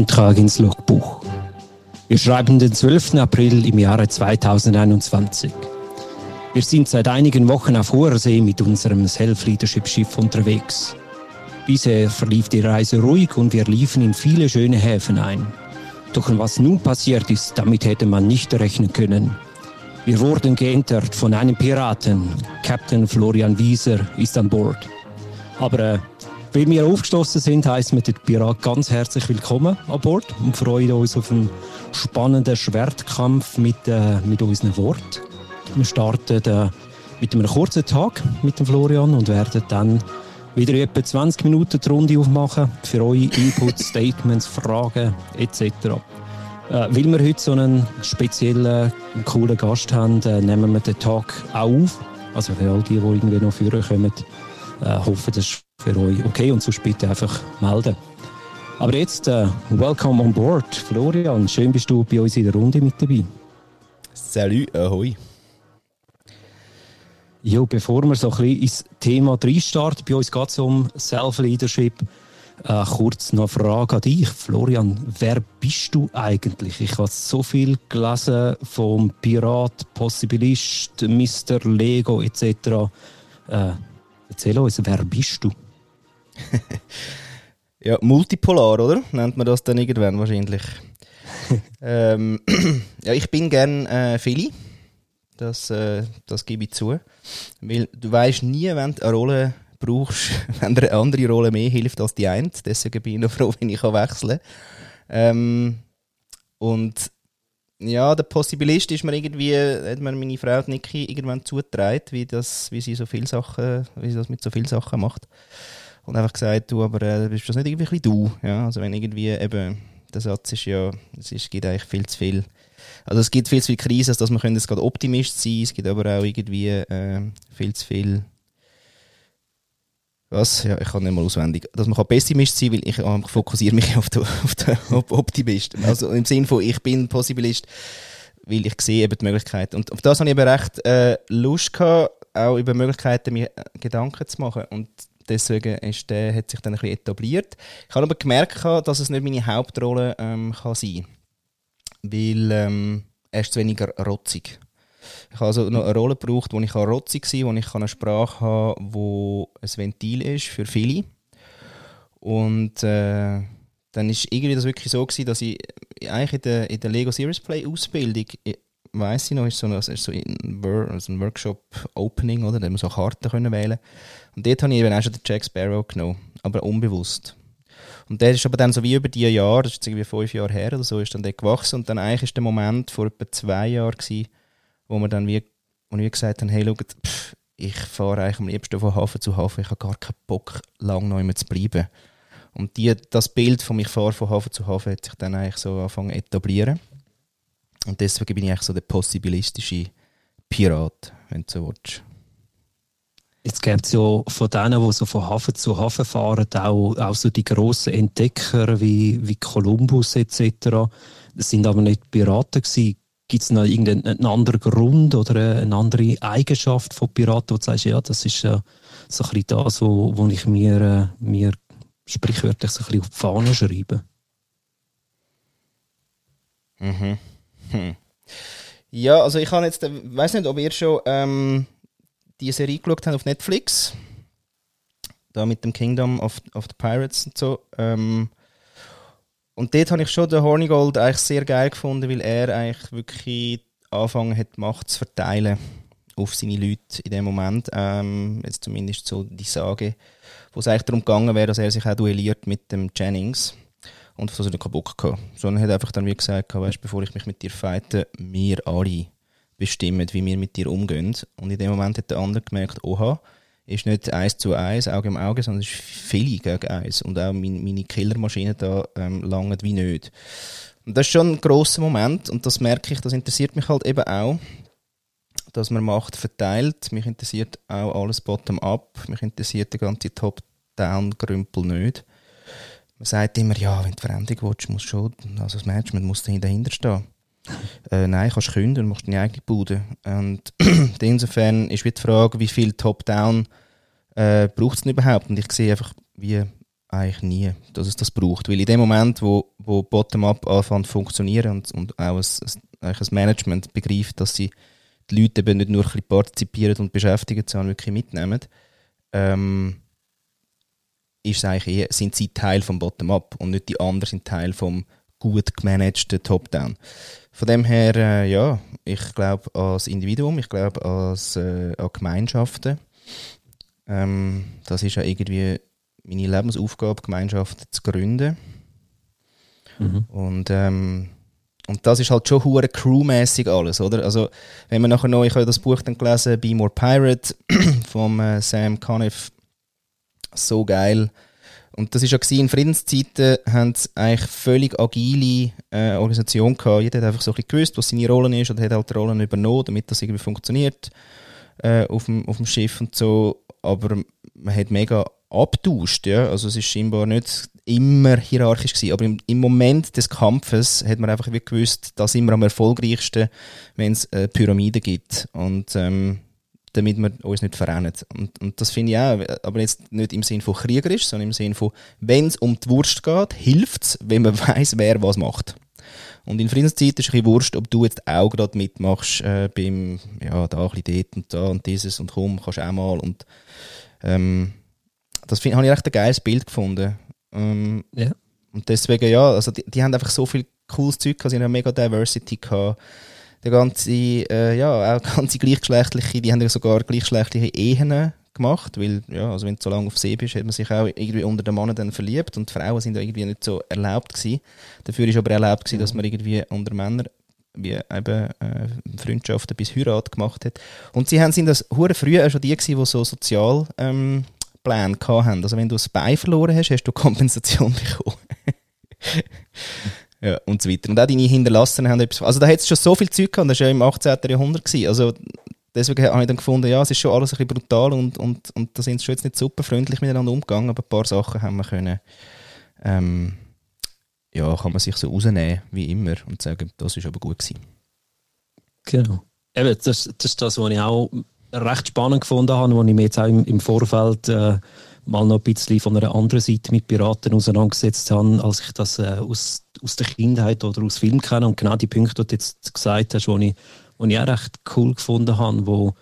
Eintrag ins Logbuch. Wir schreiben den 12. April im Jahre 2021. Wir sind seit einigen Wochen auf hoher See mit unserem Self-Leadership-Schiff unterwegs. Bisher verlief die Reise ruhig und wir liefen in viele schöne Häfen ein. Doch was nun passiert ist, damit hätte man nicht rechnen können. Wir wurden geentert von einem Piraten. Captain Florian Wieser ist an Bord. Aber äh, weil wir aufgestoßen sind, heißen wir den Pirat ganz herzlich willkommen an Bord und freuen uns auf einen spannenden Schwertkampf mit, äh, mit unseren Worten. Wir starten äh, mit einem kurzen Tag mit dem Florian und werden dann wieder etwa 20 Minuten die Runde aufmachen für eure Inputs, Statements, Fragen etc. Äh, weil wir heute so einen speziellen, coolen Gast haben, äh, nehmen wir den Tag auch auf. Also für all die, die irgendwie noch führen kommen, äh, hoffe, das ist für euch okay und sonst bitte einfach melden. Aber jetzt, äh, welcome on board, Florian. Schön bist du bei uns in der Runde mit dabei. Salut, ahoi. Ja, bevor wir so ein bisschen ins Thema reinstarten, bei uns geht es um Self-Leadership. Äh, kurz noch eine Frage an dich, Florian. Wer bist du eigentlich? Ich habe so viel gelesen vom Pirat, Possibilist, Mr. Lego etc. Äh, erzähl uns, wer bist du? ja, multipolar, oder? Nennt man das dann irgendwann wahrscheinlich. ähm, ja, ich bin gern äh, Philly. Das, äh, das gebe ich zu. Weil du weißt nie, wenn du eine Rolle brauchst, wenn dir eine andere Rolle mehr hilft als die eine. Deswegen bin ich noch froh, wenn ich wechseln kann. Ähm, und ja, der Possibilist ist mir irgendwie, hat mir meine Frau Niki irgendwann zugetragen, wie, das, wie sie so Sachen, wie sie das mit so vielen Sachen macht. Und einfach gesagt, du, aber äh, bist das nicht irgendwie du? Ja, also wenn irgendwie eben, der Satz ist ja, es ist, gibt eigentlich viel zu viel also es gibt viel zu viele Krisen, dass man jetzt gerade Optimist sein Es gibt aber auch irgendwie äh, viel zu viel was? Ja, ich kann nicht mal auswendig. Dass man Pessimist sein weil ich äh, fokussiere mich auf den, auf den Optimist. Also im Sinne von, ich bin Possibilist, weil ich sehe eben die Möglichkeiten. Und auf das habe ich eben recht äh, Lust gehabt, auch über Möglichkeiten mir äh, Gedanken zu machen. Und deswegen ist der, hat sich dann ein bisschen etabliert. Ich habe aber gemerkt, dass es nicht meine Hauptrolle ähm, kann sein kann weil ähm, er ist weniger rotzig. Ich habe also noch eine Rolle gebraucht, wo ich rotzig sein kann, wo ich eine Sprache habe, wo ein Ventil ist für viele. Und äh, dann ist irgendwie das wirklich so gewesen, dass ich eigentlich in der, in der Lego Series Play Ausbildung, weiß ich noch, ist so, ein, ist so ein, also ein Workshop Opening, oder? Da man so Karten können wählen. Und dort habe ich eben auch schon den Jack Sparrow genommen, aber unbewusst. Und der ist aber dann so wie über die Jahre, das ist irgendwie fünf Jahre her oder so, ist dann der gewachsen. Und dann eigentlich ist der Moment vor etwa zwei Jahren gewesen, wo wir dann wie, wo wir gesagt haben, hey, schau, pff, ich fahre eigentlich am liebsten von Hafen zu Hafen, ich habe gar keinen Bock, lang noch immer zu bleiben. Und die, das Bild von mich fahre von Hafen zu Hafen hat sich dann eigentlich so angefangen etablieren. Und deswegen bin ich eigentlich so der possibilistische Pirat, wenn du so willst. Jetzt gibt es ja von denen, die so von Hafen zu Hafen fahren, auch, auch so die grossen Entdecker wie, wie Kolumbus etc. Das sind aber nicht Piraten gewesen. Gibt es noch irgendeinen anderen Grund oder eine andere Eigenschaft von Piraten, wo du sagst, ja, das ist äh, so ein bisschen das, wo, wo ich mir, äh, mir sprichwörtlich so ein bisschen auf die Fahne schreibe? Mhm. Hm. Ja, also ich habe jetzt, äh, weiß nicht, ob ihr schon ähm, die Serie geschaut haben auf Netflix. Da mit dem Kingdom of, of the Pirates und so. Ähm, und dort habe ich schon den Hornigold eigentlich sehr geil gefunden, weil er eigentlich wirklich angefangen hat, Macht zu verteilen auf seine Leute in dem Moment. Ähm, jetzt zumindest so die Sage, wo es eigentlich darum gegangen wäre, dass er sich auch duelliert mit dem Jennings und so keinen Bock gehabt. Sondern hat einfach dann wie gesagt, weißt, bevor ich mich mit dir fighte, wir alle bestimmen, wie wir mit dir umgehen. Und in dem Moment hat der andere gemerkt, oha, ist nicht eins zu eins, Auge im Auge, sondern es ist viele gegen eins. Und auch meine, meine Killermaschine da ähm, langen wie nicht. Und das ist schon ein grosser Moment und das merke ich, das interessiert mich halt eben auch, dass man Macht verteilt. Mich interessiert auch alles bottom-up, mich interessiert der ganze Top-Down-Grümpel nicht. Man sagt immer, ja, wenn du Veränderung willst, muss schon, also das Management muss dahinter stehen. Äh, nein, kannst kündigen, machst deine eigene Bude. Und insofern ist die Frage, wie viel Top-Down äh, braucht es denn überhaupt? Und ich sehe einfach, wie eigentlich nie, dass es das braucht. Weil in dem Moment, wo, wo Bottom-up anfängt zu funktionieren und, und auch ein, ein, ein Management begreift, dass sie die Leute eben nicht nur ein bisschen partizipieren und beschäftigen, sondern wirklich mitnehmen, ähm, ist eigentlich sind sie Teil vom Bottom-up und nicht die anderen sind Teil vom gut gemanagten Top-Down. Von dem her, äh, ja, ich glaube als Individuum, ich glaube als äh, an Gemeinschaften. Ähm, das ist ja irgendwie meine Lebensaufgabe, Gemeinschaften zu gründen. Mhm. Und, ähm, und das ist halt schon hure crewmäßig alles, oder? Also, wenn man nachher noch, ich habe das Buch dann gelesen, Be More Pirate, vom äh, Sam Conniff, so geil. Und das ist ja in Friedenszeiten haben sie eigentlich völlig agile äh, Organisation gehabt. Jeder hat einfach so ein bisschen gewusst, was seine Rolle ist oder hat halt Rollen übernommen, damit das irgendwie funktioniert äh, auf, dem, auf dem Schiff und so. Aber man hat mega abtauscht, ja. Also es ist scheinbar nicht immer hierarchisch gewesen, aber im, im Moment des Kampfes hat man einfach gewusst, da sind wir am erfolgreichsten, wenn es äh, Pyramiden gibt. Und ähm, damit wir uns nicht verrennen. Und, und das finde ich auch, aber jetzt nicht im Sinne von kriegerisch, sondern im Sinne von, wenn es um die Wurst geht, hilft es, wenn man weiß, wer was macht. Und in Friedenszeit ist es ein Wurst, ob du jetzt auch gerade mitmachst äh, beim, ja, da ein bisschen dort und da und dieses und komm, kannst auch mal. Und ähm, das habe ich echt ein geiles Bild gefunden. Ähm, ja. Und deswegen, ja, also die, die haben einfach so viel cooles Zeug gehabt, sie haben mega Diversity gehabt der ganze, äh, ja, auch ganze gleichgeschlechtliche, die haben ja sogar gleichgeschlechtliche Ehen gemacht, weil, ja, also wenn du so lange auf See bist, hat man sich auch irgendwie unter den Männern dann verliebt und Frauen sind da irgendwie nicht so erlaubt gewesen. Dafür ist aber erlaubt gewesen, mhm. dass man irgendwie unter Männern wie eben äh, Freundschaften bis Heirat gemacht hat. Und sie haben, sind das hure früh auch schon die gewesen, die so Sozialpläne ähm, hatten. Also wenn du ein Bein verloren hast, hast du Kompensation bekommen. Ja, und so weiter. Und auch deine Hinterlassenen haben etwas. Also da hat es schon so viel Zeug gehabt, das war ja im 18. Jahrhundert. Gewesen. Also deswegen habe ich dann gefunden, ja, es ist schon alles ein bisschen brutal und, und, und da sind sie schon jetzt nicht super freundlich miteinander umgegangen, aber ein paar Sachen haben wir können, ähm, ja, kann man sich so rausnehmen, wie immer, und sagen, das ist aber gut gewesen. Genau. Eben, das, das ist das, was ich auch recht spannend gefunden habe, was ich mir jetzt auch im, im Vorfeld äh, mal noch ein bisschen von einer anderen Seite mit Piraten auseinandergesetzt habe, als ich das äh, aus, aus der Kindheit oder aus Film kenne. Und genau die Punkte, die du jetzt gesagt hast, die ich, ich auch recht cool gefunden habe, wo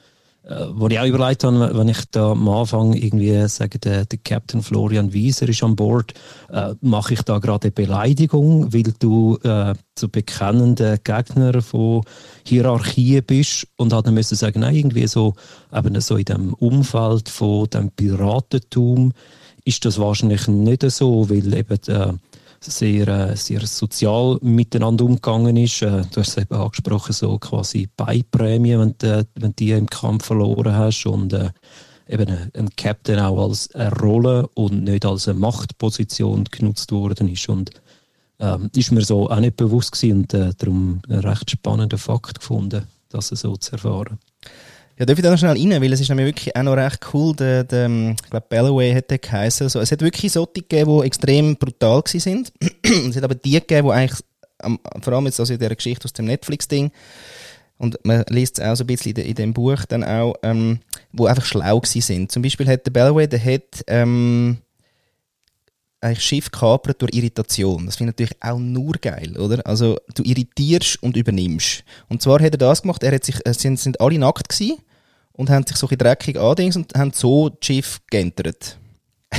wo ich auch überlegt habe, wenn ich da am Anfang irgendwie sage, der, der Captain Florian Wieser ist an Bord, äh, mache ich da gerade eine Beleidigung, weil du äh, zu bekennenden Gegner von Hierarchien bist und hat dann müssen sagen, nein, irgendwie so, eben so in dem Umfeld von dem Piratentum ist das wahrscheinlich nicht so, weil eben äh, sehr, äh, sehr sozial miteinander umgegangen ist. Äh, du hast es eben angesprochen, so quasi Beiprämie, wenn du, wenn die im Kampf verloren hast und äh, eben ein Captain auch als eine Rolle und nicht als eine Machtposition genutzt worden ist und ähm, ist mir so auch nicht bewusst gewesen und äh, darum einen recht spannenden Fakt gefunden, das so zu erfahren. Ja, darf ich da noch schnell rein, weil es ist nämlich wirklich auch noch recht cool, der, der ähm, ich glaube Bellaway hat der geheißen. Also, es hat wirklich solche gegeben, die extrem brutal gewesen sind. es hat aber die gegeben, die eigentlich, vor allem jetzt also in dieser Geschichte aus dem Netflix-Ding, und man liest es auch so ein bisschen in, dem Buch dann auch, ähm, wo einfach schlau gewesen sind. Zum Beispiel hat der Bellaway, der hat, ähm, ein Schiff kapert durch Irritation. Das finde ich natürlich auch nur geil, oder? Also, du irritierst und übernimmst. Und zwar hat er das gemacht, er hat sich, es sind, sind alle nackt gewesen und haben sich so ein dreckig andings und haben so das Schiff geentert.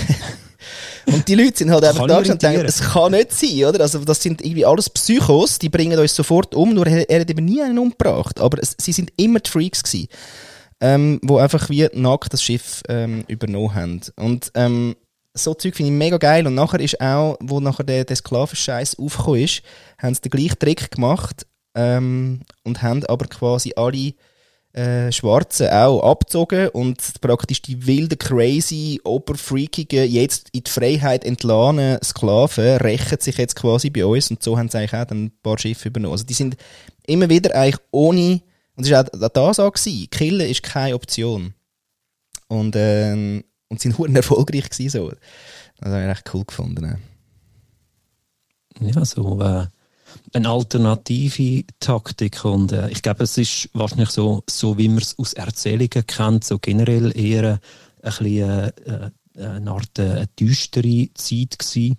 und die Leute sind halt einfach da und denken, es kann nicht sein, oder? Also das sind irgendwie alles Psychos, die bringen uns sofort um, nur er, er hat eben nie einen umgebracht. Aber es, sie sind immer die Freaks gewesen, ähm, wo einfach wie nackt das Schiff ähm, übernommen haben. Und ähm, so Zeug finde ich mega geil. Und nachher ist auch, wo nachher der, der Sklavenscheiß aufgekommen ist, haben sie den gleichen Trick gemacht ähm, und haben aber quasi alle äh, Schwarzen auch abgezogen und praktisch die wilden, crazy, oberfreakigen, jetzt in die Freiheit entlassenen Sklaven rächen sich jetzt quasi bei uns und so haben sie eigentlich auch ein paar Schiffe übernommen. Also die sind immer wieder eigentlich ohne, und es war auch das auch, gewesen, Killen ist keine Option. Und, ähm, und sind huren erfolgreich gewesen, so. Das habe ich echt cool gefunden. Ja, so, äh eine alternative Taktik und äh, ich glaube, es ist wahrscheinlich so, so wie man es aus Erzählungen kennt, so generell eher ein bisschen, äh, äh eine Art äh, düstere Zeit gewesen.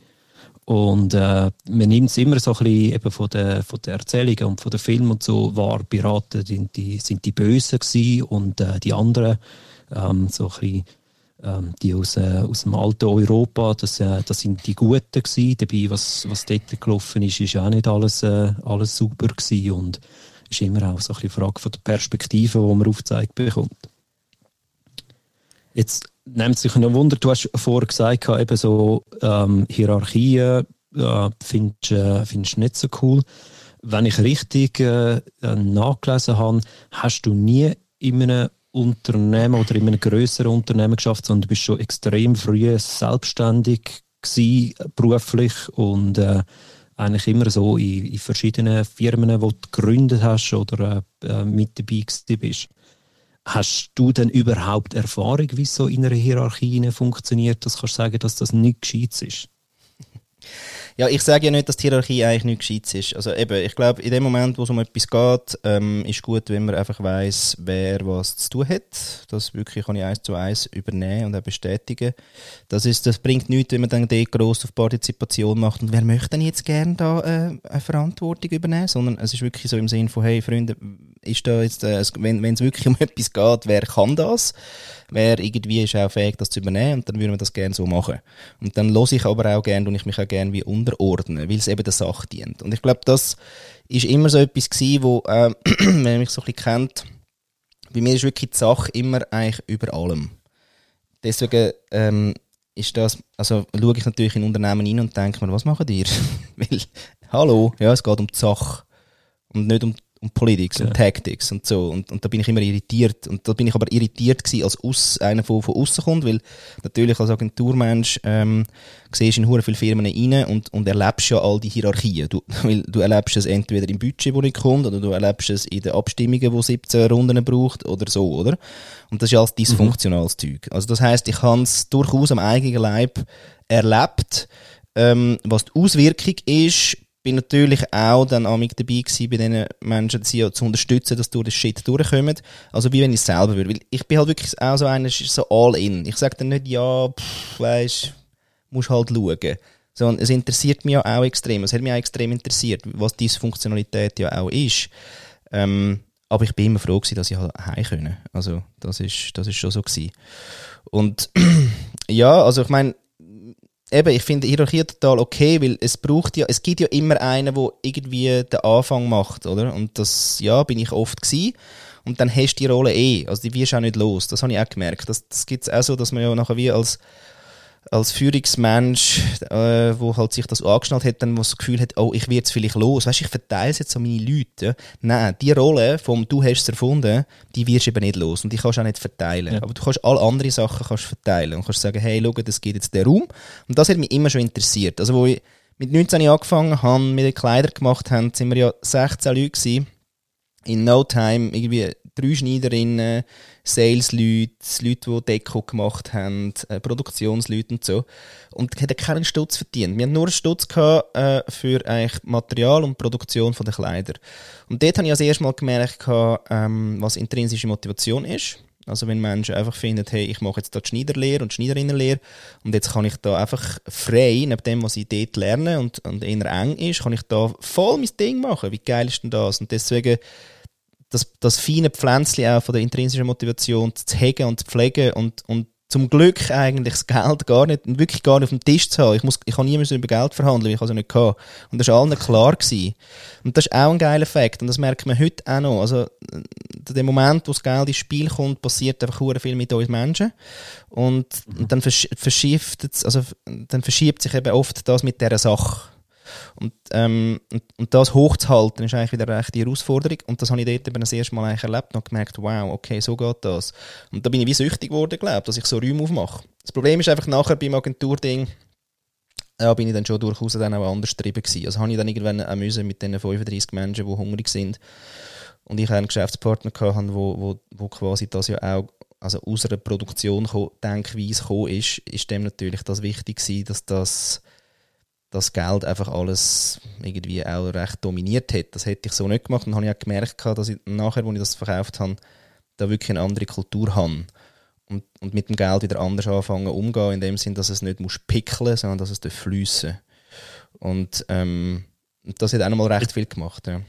Und äh, man nimmt es immer so ein bisschen eben von der, von der Erzählung und von den Film und so wahr, Piraten sind die, sind die Bösen gewesen und äh, die anderen ähm, so ein bisschen, ähm, die aus, äh, aus dem alten Europa, das, äh, das sind die Guten gewesen. Dabei, was, was dort gelaufen ist, ist auch nicht alles, äh, alles super gewesen und ist immer auch so ein bisschen Frage von der Perspektive, die man aufgezeigt bekommt. Jetzt nimmt sich ein Wunder, du hast vorher gesagt, eben so ähm, Hierarchien äh, findest du äh, nicht so cool. Wenn ich richtig äh, nachgelesen habe, hast du nie in einem Unternehmen oder in einem größeren Unternehmen geschafft, sondern du bist schon extrem früh selbstständig gewesen, beruflich und äh, eigentlich immer so in, in, verschiedenen Firmen, die du gegründet hast oder äh, mit dabei bist. Hast du denn überhaupt Erfahrung, wie so in einer Hierarchie funktioniert, dass du sagen, dass das nicht gescheit ist? Ja, ich sage ja nicht, dass die Hierarchie eigentlich nicht gescheit ist. Also eben, ich glaube, in dem Moment, wo es um etwas geht, ähm, ist gut, wenn man einfach weiß, wer was zu tun hat. Das wirklich kann ich eins zu eins übernehmen und auch bestätigen. Das, ist, das bringt nichts, wenn man dann dort gross auf Partizipation macht und wer möchte denn jetzt gerne da äh, eine Verantwortung übernehmen, sondern es ist wirklich so im Sinn von, hey Freunde, ist da jetzt, äh, wenn es wirklich um etwas geht, wer kann das? Wer irgendwie ist auch fähig, das zu übernehmen und dann würden wir das gerne so machen. Und dann los ich aber auch gerne und ich mich auch gerne wie unterordnen, weil es eben der Sache dient. Und ich glaube, das ist immer so etwas gewesen, wo, äh, wenn man mich so ein bisschen kennt, bei mir ist wirklich die Sache immer eigentlich über allem. Deswegen ähm, ist das, also schaue ich natürlich in Unternehmen rein und denke mir, was machen die? weil, hallo, ja, es geht um die Sache und nicht um und Politics ja. und Tactics und so. Und, und da bin ich immer irritiert. Und da bin ich aber irritiert gewesen, als aus, einer, der von außen kommt, weil natürlich als Agenturmensch ähm, siehst in hure viele Firmen rein und, und erlebst ja all die Hierarchien. Du, weil du erlebst es entweder im Budget, wo nicht kommt, oder du erlebst es in den Abstimmungen, wo 17 Runden braucht, oder so, oder? Und das ist alles dysfunktionales mhm. Zeug. Also das heißt, ich habe es durchaus am eigenen Leib erlebt, ähm, was die Auswirkung ist bin natürlich auch dann amig dabei gewesen, bei diesen Menschen sie zu unterstützen, dass durch das Shit durchkommen. Also wie wenn ich es selber würde. Weil ich bin halt wirklich auch so einer, so all in. Ich sage dann nicht, ja, pff, weisst, musst halt schauen. Sondern es interessiert mich ja auch extrem. Es hat mich auch extrem interessiert, was diese Funktionalität ja auch ist. Ähm, aber ich bin immer froh gewesen, dass ich halt heim können. Also das ist, das ist schon so gewesen. Und ja, also ich meine, eben, ich finde Hierarchie total okay, weil es braucht ja, es gibt ja immer einen, der irgendwie den Anfang macht, oder? Und das, ja, bin ich oft gewesen. Und dann hast du die Rolle eh, also die wirst du auch nicht los. Das habe ich auch gemerkt. Das, das gibt es auch so, dass man ja nachher wie als als Führungsmensch, äh, wo halt sich das angeschnallt hat, dann das Gefühl hat, oh, ich werde es vielleicht los. Weißt, ich verteile es jetzt an meine Leute. Nein, die Rolle vom du hast es erfunden, die wirst du eben nicht los und die kannst du auch nicht verteilen. Ja. Aber du kannst alle anderen Sachen kannst verteilen und kannst sagen, hey, schau, das geht jetzt der Raum. Und das hat mich immer schon interessiert. Also wo ich mit 19 angefangen habe, mit den Kleidern gemacht haben, sind wir ja 16 Leute gewesen. In no time irgendwie drei Schneiderinnen, Sales-Leute, Leute, die Deko gemacht haben, äh, Produktionsleute und so. Und haben keinen Stutz verdient. Wir hatten nur einen Stutz gehabt, äh, für eigentlich Material und Produktion der Kleider. Und dort habe ich als erstes Mal gemerkt, ähm, was intrinsische Motivation ist. Also wenn Menschen einfach finden, hey, ich mache jetzt da die Schneiderlehre und Schneiderinnenlehre und jetzt kann ich da einfach frei, neben dem, was ich dort lerne und, und eher eng ist, kann ich da voll mein Ding machen. Wie geil ist denn das? Und deswegen das, das feine Pflänzchen auch von der intrinsischen Motivation zu hegen und zu pflegen und, und zum Glück eigentlich das Geld gar nicht, wirklich gar nicht auf dem Tisch zu haben. Ich, muss, ich kann niemals über Geld verhandeln, ich es ja nicht gehabt. Und das war allen klar. Gewesen. Und das ist auch ein geiler Effekt. Und das merkt man heute auch noch. Also, in dem Moment, wo das Geld ins Spiel kommt, passiert einfach viel mit uns Menschen. Und, mhm. und dann verschiebt, also, dann verschiebt sich eben oft das mit dieser Sache. Und, ähm, und, und, das hochzuhalten, ist eigentlich wieder eine rechte Herausforderung. Und das habe ich dort eben das erste Mal eigentlich erlebt und gemerkt, wow, okay, so geht das. Und da bin ich wie süchtig geworden, glaube dass ich so Räume aufmache. Das Problem ist einfach nachher beim Agenturding, ja, bin ich dann schon durchaus dann auch anders getrieben gewesen. Also habe ich dann irgendwann auch müssen mit den 35 Menschen, die hungrig sind. Und ich einen Geschäftspartner hatte, wo, wo, wo quasi das ja auch also aus einer Produktion Denkweise gekommen ist, ist dem natürlich das wichtig gewesen, dass das das Geld einfach alles irgendwie auch recht dominiert hat. Das hätte ich so nicht gemacht und habe ich auch gemerkt, dass ich nachher, als ich das verkauft habe, da wirklich eine andere Kultur habe. und, und mit dem Geld wieder anders anfangen umgehen, in dem Sinn, dass es nicht muss pickeln, sondern dass es fließen. Und ähm, das hat auch nochmal recht viel gemacht. Ja.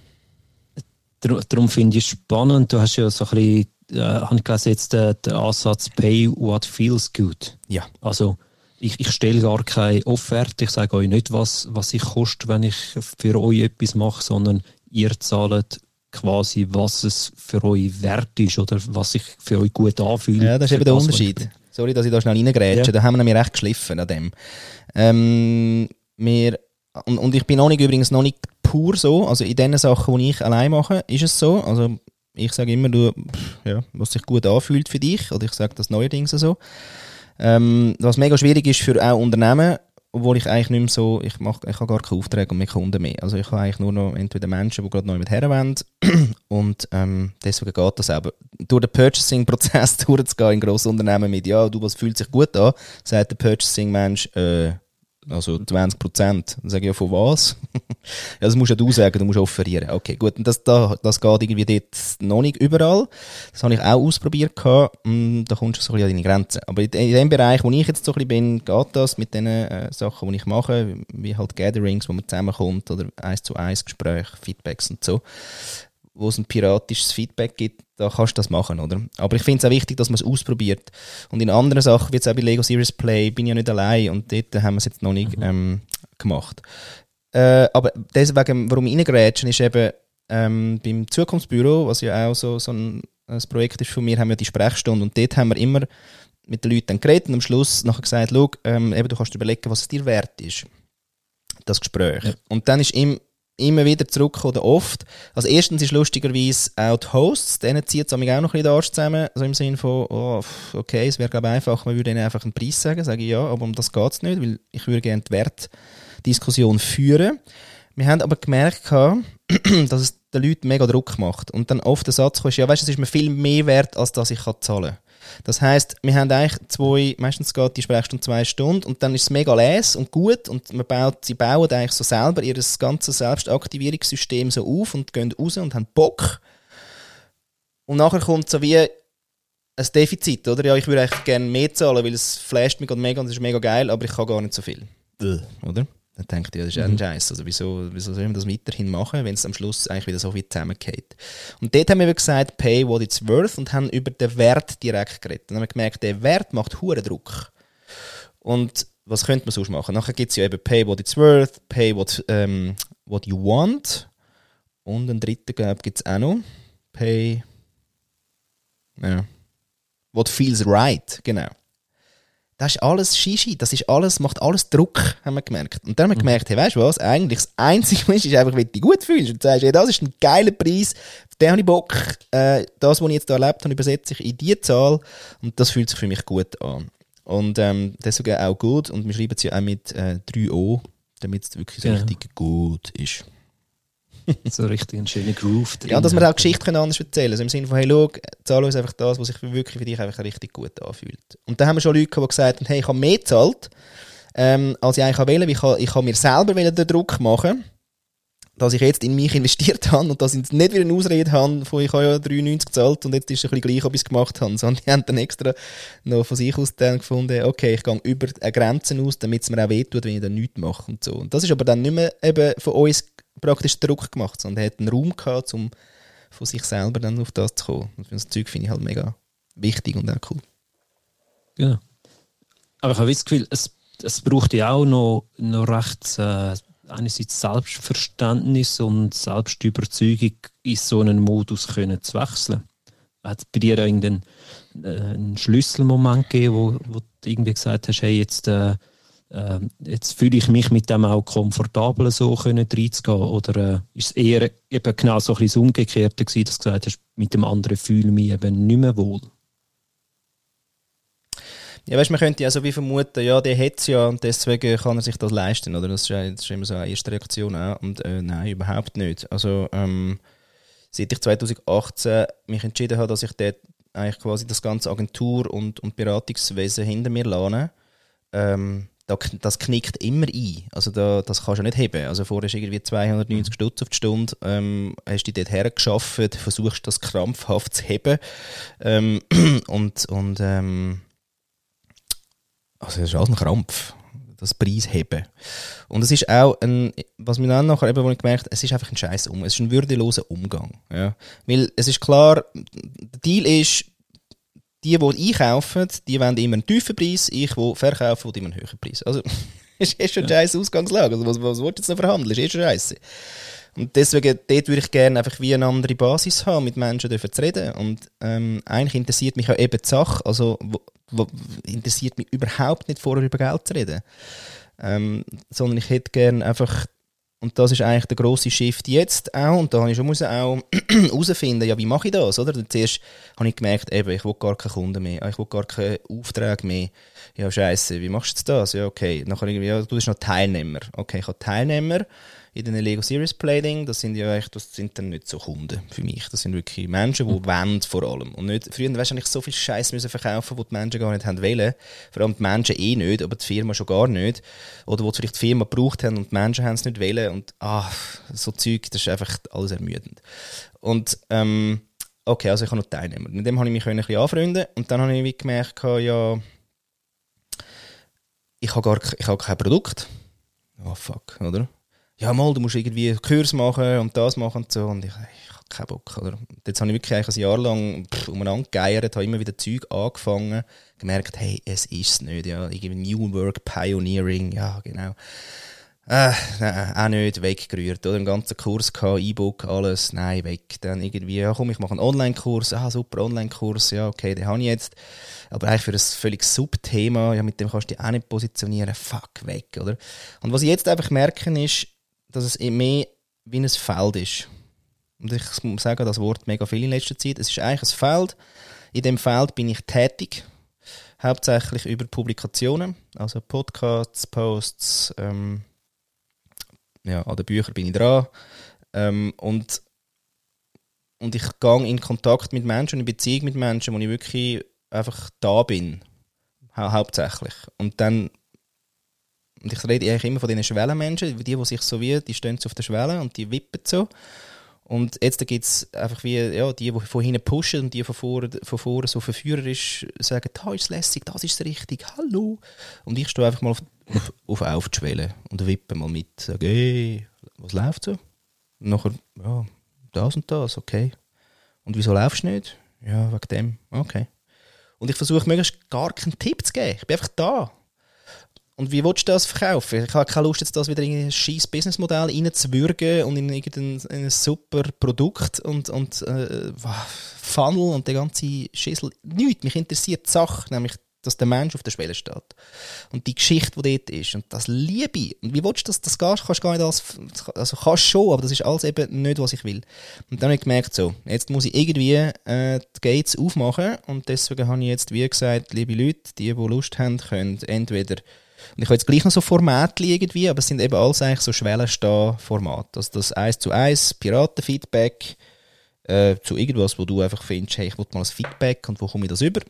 Darum finde ich es spannend. Du hast ja so ein bisschen, äh, habe ich gelesen, jetzt den, den Ansatz Pay what feels good. Ja. Also, ich, ich stelle gar keine Offerte. Ich sage euch nicht, was, was ich koste, wenn ich für euch etwas mache, sondern ihr zahlt quasi, was es für euch wert ist oder was sich für euch gut anfühlt. Ja, das ist eben der Unterschied. Sorry, dass ich da schnell reingrätsche. Ja. Da haben wir nämlich recht geschliffen an dem. Ähm, wir, und, und ich bin noch nicht, übrigens noch nicht pur so. Also in den Sachen, die ich allein mache, ist es so. Also ich sage immer, du, ja, was sich gut anfühlt für dich. Oder ich sage das neuerdings so. Ähm, was mega schwierig ist für auch Unternehmen, obwohl ich eigentlich nicht mehr so, ich, mach, ich habe gar keine Aufträge und mehr Kunden mehr. Also ich habe eigentlich nur noch entweder Menschen, die gerade neu mit herwollen und ähm, deswegen geht das aber. Durch den Purchasing-Prozess durchzugehen in grossen Unternehmen mit, ja, du, was fühlt sich gut an, sagt der Purchasing-Mensch, äh, also 20 Prozent. Dann sage ich ja, von was? ja, das musst ja du sagen, du musst offerieren. Okay, gut. Und das, da, das geht irgendwie dort noch nicht überall. Das habe ich auch ausprobiert gehabt. Und da kommst du so ein bisschen an deine Grenzen. Aber in, in dem Bereich, wo ich jetzt so ein bisschen bin, geht das mit den äh, Sachen, die ich mache, wie halt Gatherings, wo man zusammenkommt oder eins zu eins Gespräche, Feedbacks und so wo es ein piratisches Feedback gibt, da kannst du das machen, oder? Aber ich finde es auch wichtig, dass man es ausprobiert. Und in anderen Sachen, wie jetzt auch bei Lego Series Play, bin ich ja nicht allein und dort haben wir es jetzt noch nicht mhm. ähm, gemacht. Äh, aber deswegen, warum ich reingrätschen, ist eben ähm, beim Zukunftsbüro, was ja auch so, so ein, ein Projekt ist von mir, haben wir die Sprechstunde und dort haben wir immer mit den Leuten geredet und am Schluss nachher gesagt, schau, ähm, eben, du kannst dir überlegen, was es dir wert ist, das Gespräch. Ja. Und dann ist im immer wieder zurück oder oft. Also erstens ist lustigerweise auch die Hosts, denen zieht es auch noch ein bisschen den Arsch zusammen, so im Sinne von, oh, okay, es wäre glaube ich einfach, man würde ihnen einfach einen Preis sagen, sage ich ja, aber um das geht es nicht, weil ich würde gerne die Wertdiskussion führen. Wir haben aber gemerkt, dass es den Leuten mega Druck macht. Und dann oft der Satz kommt, ja, weißt es ist mir viel mehr wert, als dass ich zahlen kann. Das heißt, wir haben eigentlich zwei, meistens geht die Sprechstunde zwei Stunden und dann ist es mega les und gut und man baut, sie bauen eigentlich so selber ihr ganzes Selbstaktivierungssystem so auf und gehen raus und haben Bock. Und nachher kommt so wie ein Defizit, oder? Ja, ich würde eigentlich gerne mehr zahlen, weil es flasht mich mega und es ist mega geil, aber ich kann gar nicht so viel. Oder? Dann denkt ihr, das ist mhm. ein Scheiß. Also wieso, wieso soll man das weiterhin machen, wenn es am Schluss eigentlich wieder so viel zusammengeht? Und dort haben wir gesagt, pay what it's worth und haben über den Wert direkt geredet. Dann haben wir gemerkt, der Wert macht hohen Druck. Und was könnte man sonst machen? Nachher gibt es ja eben pay what it's worth, pay what, ähm, what you want. Und einen dritten, glaube ich, gibt es auch noch. Pay. Ja. What feels right, genau das ist alles Shishi, das ist alles, macht alles Druck, haben wir gemerkt. Und dann haben wir mhm. gemerkt, hey, weißt du was, eigentlich das Einzige, was ist einfach, wenn du dich gut fühlst und sagst, hey, das ist ein geiler Preis, auf den habe ich Bock, äh, das, was ich jetzt hier erlebt habe, übersetze ich in die Zahl und das fühlt sich für mich gut an. Und ähm, deswegen auch gut und wir schreiben es ja auch mit äh, 3O, damit es wirklich so ja. richtig gut ist. so richtig ein schöner Groove drin. Ja, dass wir auch Geschichten anders erzählen. Also im Sinne von, hey, schau, zahl uns einfach das, was sich wirklich für dich einfach richtig gut anfühlt. Und da haben wir schon Leute, die gesagt haben, hey, ich habe mehr gezahlt, ähm, als ich eigentlich wollte. Ich habe, ich habe mir selber den Druck machen dass ich jetzt in mich investiert habe und dass ich nicht wieder eine Ausrede habe, von ich habe ja 93 gezahlt und jetzt ist es ein bisschen gleich, ob ich es gemacht habe. Sondern die haben dann extra noch von sich aus dann gefunden, okay, ich gehe über Grenzen aus, damit es mir auch wehtut, wenn ich dann nichts mache und so. Und das ist aber dann nicht mehr eben von uns praktisch Druck gemacht, sondern er hat einen Raum gehabt, um von sich selber dann auf das zu kommen. Und das Zeug finde ich halt mega wichtig und auch cool. Genau. Aber ich habe das Gefühl, es, es braucht ja auch noch, noch recht äh, einerseits Selbstverständnis und Selbstüberzeugung, in so einen Modus können zu wechseln. Hat es bei dir irgendeinen äh, einen Schlüsselmoment gegeben, wo, wo du irgendwie gesagt hast, hey, jetzt äh, äh, jetzt fühle ich mich mit dem auch komfortabel, so können reinzugehen? Oder äh, ist es eher eben genau so ein bisschen das Umgekehrte gewesen, dass du gesagt hast, mit dem anderen fühle ich mich eben nicht mehr wohl? Ja, weißt, man könnte ja so wie vermuten, ja, der hat es ja und deswegen kann er sich das leisten, oder? Das ist, das ist immer so eine erste Reaktion auch. Und äh, nein, überhaupt nicht. Also, ähm, seit ich 2018 mich entschieden habe, dass ich dort eigentlich quasi das ganze Agentur- und, und Beratungswesen hinter mir lade, ähm, das knickt immer ein. Also da, das kannst du nicht heben. Also vorher du irgendwie 290 Stutz auf die Stunde, ähm, hast dich dort hergeschafft, versuchst das krampfhaft zu heben ähm, und, und ähm, also das ist alles ein Krampf, das Preis heben. Und es ist auch ein, was mir dann nachher eben, wo ich gemerkt es ist einfach ein scheiß Um, es ist ein würdeloser Umgang. Ja. Weil es ist klar, der Deal ist, die, die einkaufen, die wollen immer einen tiefen Preis, ich, die verkaufen, will immer einen höheren Preis. Also, ist, ist schon eine scheiß Ausgangslage. Also, was, was willst du jetzt noch verhandeln? Ist eh schon scheiße. Und deswegen, dort würde ich gerne einfach wie eine andere Basis haben, mit Menschen zu reden. Und ähm, eigentlich interessiert mich auch eben die Sache, also wo, wo, interessiert mich überhaupt nicht vorher über Geld zu reden. Ähm, sondern ich hätte gerne einfach und das ist eigentlich der grosse Shift jetzt auch. Und da habe ich schon muss auch herausfinden, ja, wie mache ich das, oder? zuerst habe ich gemerkt, eben, ich will gar keine Kunden mehr, ich will gar keine Aufträge mehr. Ja, scheiße, wie machst du das? Ja, okay. Nachher irgendwie, ja, du bist noch Teilnehmer. Okay, ich habe Teilnehmer in den Lego Series Playing, das sind ja echt, das sind dann nicht so Kunden für mich. Das sind wirklich Menschen, die mhm. wollen vor allem. Und nicht, früher weißt du, ich so viel Scheiß müssen verkaufen, wo die Menschen gar nicht haben wollen. Vor allem die Menschen eh nicht, aber die Firma schon gar nicht. Oder wo vielleicht die Firma gebraucht haben und die Menschen haben es nicht wollen. Und ah, so Zeug, das ist einfach alles ermüdend. Und ähm, okay, also ich habe noch Teilnehmer. Mit dem habe ich mich ein bisschen anfreunden und dann habe ich gemerkt, ja, ich habe gar ich habe kein Produkt. Oh fuck, oder? Ja mal, du musst irgendwie Kurs machen und das machen und so. Und ich, ich habe keinen Bock. Oder? Jetzt habe ich wirklich ein Jahr lang umeinander geeiert, habe immer wieder Zeug angefangen, gemerkt, hey, es ist es nicht. Ja, irgendwie New Work Pioneering, ja, genau. Äh, nein, auch nicht, weggerührt. Oder einen ganzen Kurs gehabt, E-Book, alles, nein, weg. Dann irgendwie, ja komm, ich mache einen Online-Kurs, ah, super, Online-Kurs, ja, okay, den habe ich jetzt. Aber eigentlich für ein völlig Subthema, ja, mit dem kannst du dich auch nicht positionieren, fuck, weg, oder? Und was ich jetzt einfach merke, ist, dass es mehr wie ein Feld ist. Und ich sagen, das Wort mega viel in letzter Zeit. Es ist eigentlich ein Feld. In dem Feld bin ich tätig. Hauptsächlich über Publikationen, also Podcasts, Posts, ähm, ja, an den Büchern bin ich dran. Ähm, und, und ich gehe in Kontakt mit Menschen, in Beziehung mit Menschen, wo ich wirklich einfach da bin. Ha hauptsächlich. Und dann und ich rede eigentlich immer von diesen Schwellenmenschen, die, die sich so wie, die stehen so auf der Schwelle und die wippen so. Und jetzt gibt es einfach wie, ja, die, die von hinten pushen und die von vorne, von vorne so verführerisch sagen, da ist es lässig, das ist richtig, hallo. Und ich stehe einfach mal auf, auf, auf, die Schwelle und wippe mal mit, sage, hey, was läuft so? Und nachher, ja, das und das, okay. Und wieso laufst du nicht? Ja, wegen dem, okay. Und ich versuche möglichst gar keinen Tipp zu geben. Ich bin einfach da. Und wie willst du das verkaufen? Ich habe keine Lust, jetzt das wieder in ein scheiß Businessmodell reinzuwürgen und in irgendein ein super Produkt und, und äh, Funnel und der ganze Schissel. Nichts. Mich interessiert die Sache, nämlich dass der Mensch auf der Schwelle steht. Und die Geschichte, die dort ist. Und das liebe ich. Und wie willst du das? Das kannst du gar nicht alles, also kannst schon, aber das ist alles eben nicht, was ich will. Und dann habe ich gemerkt, so, jetzt muss ich irgendwie äh, die Gates aufmachen und deswegen habe ich jetzt, wie gesagt, liebe Leute, die, die Lust haben, können entweder und ich habe jetzt gleich noch so Formate irgendwie, aber es sind eben alles eigentlich so Schwellenstehen-Formate. Also das 1 zu 1 Piratenfeedback äh, zu irgendwas, wo du einfach findest, hey, ich will mal ein Feedback und wo komme ich das über?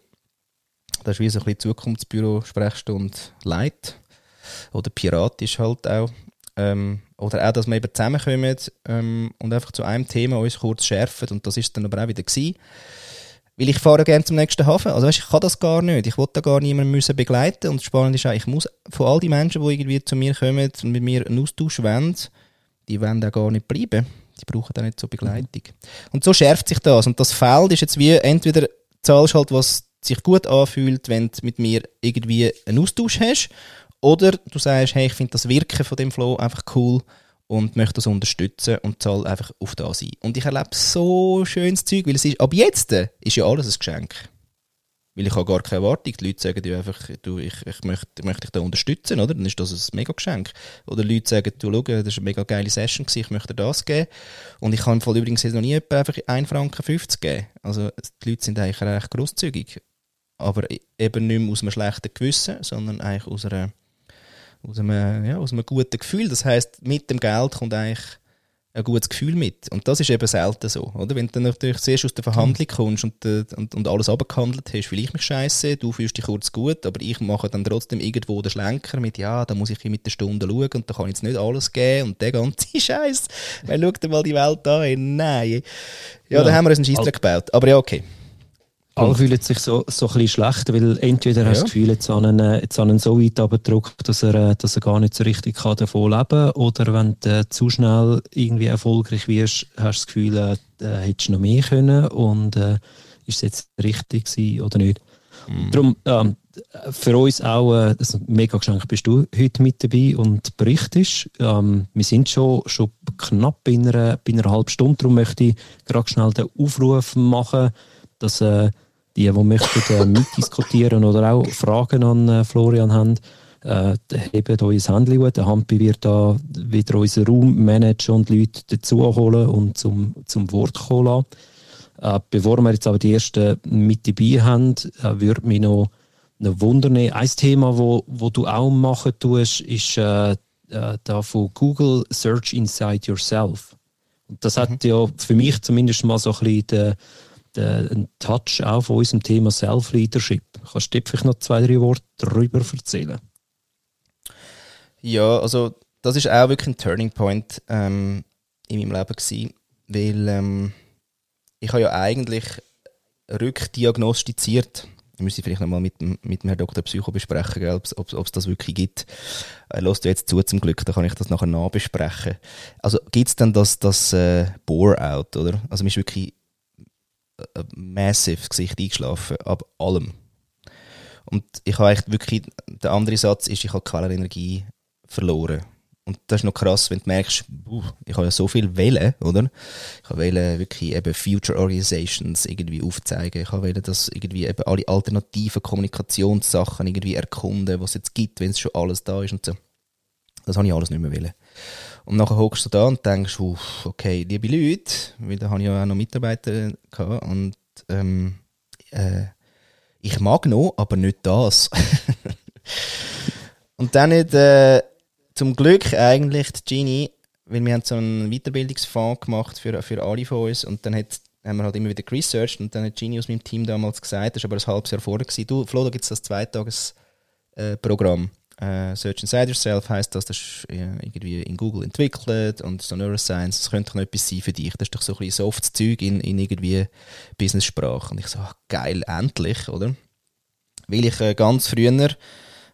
Das ist wie so ein bisschen Zukunftsbüro-Sprechstunde Light. Oder piratisch halt auch. Ähm, oder auch, dass wir eben zusammenkommen ähm, und einfach zu einem Thema uns kurz schärfen. Und das ist dann aber auch wieder gewesen. Weil ich fahre gerne zum nächsten Hafen. Also weißt, ich kann das gar nicht. Ich wollte da gar niemanden müssen begleiten. Und das Spannende ist auch, ich muss von all die Menschen, die irgendwie zu mir kommen und mit mir einen Austausch wollen, die wollen auch gar nicht bleiben. Die brauchen auch nicht so Begleitung. Und so schärft sich das. Und das Feld ist jetzt wie, entweder zahlst halt, was sich gut anfühlt, wenn du mit mir irgendwie einen Austausch hast, oder du sagst, hey, ich finde das Wirken von dem Flow einfach cool und möchte das unterstützen und zahle einfach auf das ein. Und ich erlebe so schönes Zeug, weil es ist, ab jetzt ist ja alles ein Geschenk. Weil ich habe gar keine Erwartung. Die Leute sagen ja einfach, du, ich, ich möchte, möchte dich da unterstützen, oder? Dann ist das ein mega Geschenk. Oder Leute sagen, du, schau, das war eine mega geile Session, ich möchte dir das geben. Und ich kann im Fall übrigens noch nie einfach 1 Franken 50 geben. Also, die Leute sind eigentlich recht grosszügig. Aber e-, eben nicht mehr aus einem schlechten Gewissen, sondern eigentlich aus einer aus einem, ja, aus einem guten Gefühl. Das heißt, mit dem Geld kommt eigentlich ein gutes Gefühl mit. Und das ist eben selten so, oder? Wenn du dann natürlich zuerst aus der Verhandlung kommst und, äh, und, und alles abgehandelt hast, will ich mich scheiße, du fühlst dich kurz gut, aber ich mache dann trotzdem irgendwo den Schlenker mit, ja, da muss ich mit der Stunde schauen und da kann ich jetzt nicht alles geben und der ganze Scheiß. Weil schau dir mal die Welt an, nein. Ja, ja. da haben wir uns einen Scheissdreck gebaut. Aber ja, okay. Alle fühlen sich so, so ein bisschen schlecht, weil entweder ja. hast du das Gefühl, jetzt an einen, jetzt einen so weit abgedruckt, dass er, äh, dass er gar nicht so richtig kann davon leben kann. Oder wenn du äh, zu schnell irgendwie erfolgreich wirst, hast du das Gefühl, äh, äh, hättest du noch mehr können und äh, ist es jetzt richtig gewesen oder nicht. Mhm. Darum, ähm, für uns auch äh, also mega geschenkt bist du heute mit dabei und berichtest. Ähm, wir sind schon, schon knapp in einer, bei einer halben Stunde, darum möchte ich gerade schnell den Aufruf machen, dass äh, die, die möchten äh, mitdiskutieren oder auch Fragen an äh, Florian haben, äh, hebt euer Handy gut. Der Hampi wird da wieder unseren Raum managen und Leute dazu holen und zum, zum Wort kommen äh, bevor wir jetzt aber die ersten mit dabei haben, äh, würde mich noch, noch wundern. Ein Thema, wo, wo du auch machen tust, ist äh, äh, da von Google Search Inside Yourself. Und das mhm. hat ja für mich zumindest mal so ein bisschen den, einen Touch auch von unserem Thema Self-Leadership. Kannst du vielleicht noch zwei, drei Worte darüber erzählen? Ja, also das ist auch wirklich ein Turning Point ähm, in meinem Leben gewesen, weil ähm, ich habe ja eigentlich rückdiagnostiziert. Ich müsste vielleicht nochmal mit, mit dem Herrn Dr. Psycho besprechen, ob es das wirklich gibt. Er lässt jetzt zu zum Glück, dann kann ich das nachher nachbesprechen. Also gibt es dann das, das äh, Bore-out, oder? Also mir ist wirklich äh, massive Gesicht eingeschlafen, ab allem. Und ich habe echt wirklich, der andere Satz ist, ich habe Quellenenergie verloren. Und das ist noch krass, wenn du merkst, ich habe ja so viel Welle, oder? Ich Welle wirklich eben Future Organizations irgendwie aufzeigen. Ich Welle, dass irgendwie eben alle alternativen Kommunikationssachen irgendwie erkunden, was es jetzt gibt, wenn es schon alles da ist und so. Das habe ich alles nicht mehr wollen. Und nachher hockst du da und denkst, uh, okay, liebe Leute, weil da habe ich ja auch noch Mitarbeiter gehabt und ähm, äh, ich mag noch, aber nicht das. und dann nicht, äh, zum Glück eigentlich die Genie, weil wir haben so einen Weiterbildungsfonds gemacht für, für alle von uns und dann hat, haben wir halt immer wieder researched und dann hat Genie aus meinem Team damals gesagt, das war aber ein halbes Jahr vorher, du Flo, da gibt es das Zweitages-Programm. Äh, Uh, Search Inside Yourself heißt das, das ist äh, irgendwie in Google entwickelt und so Neuroscience, das könnte noch etwas sein für dich. Das ist doch so ein bisschen softes Zeug in, in irgendwie Business-Sprache. Und ich so, ach, geil, endlich, oder? Weil ich äh, ganz früher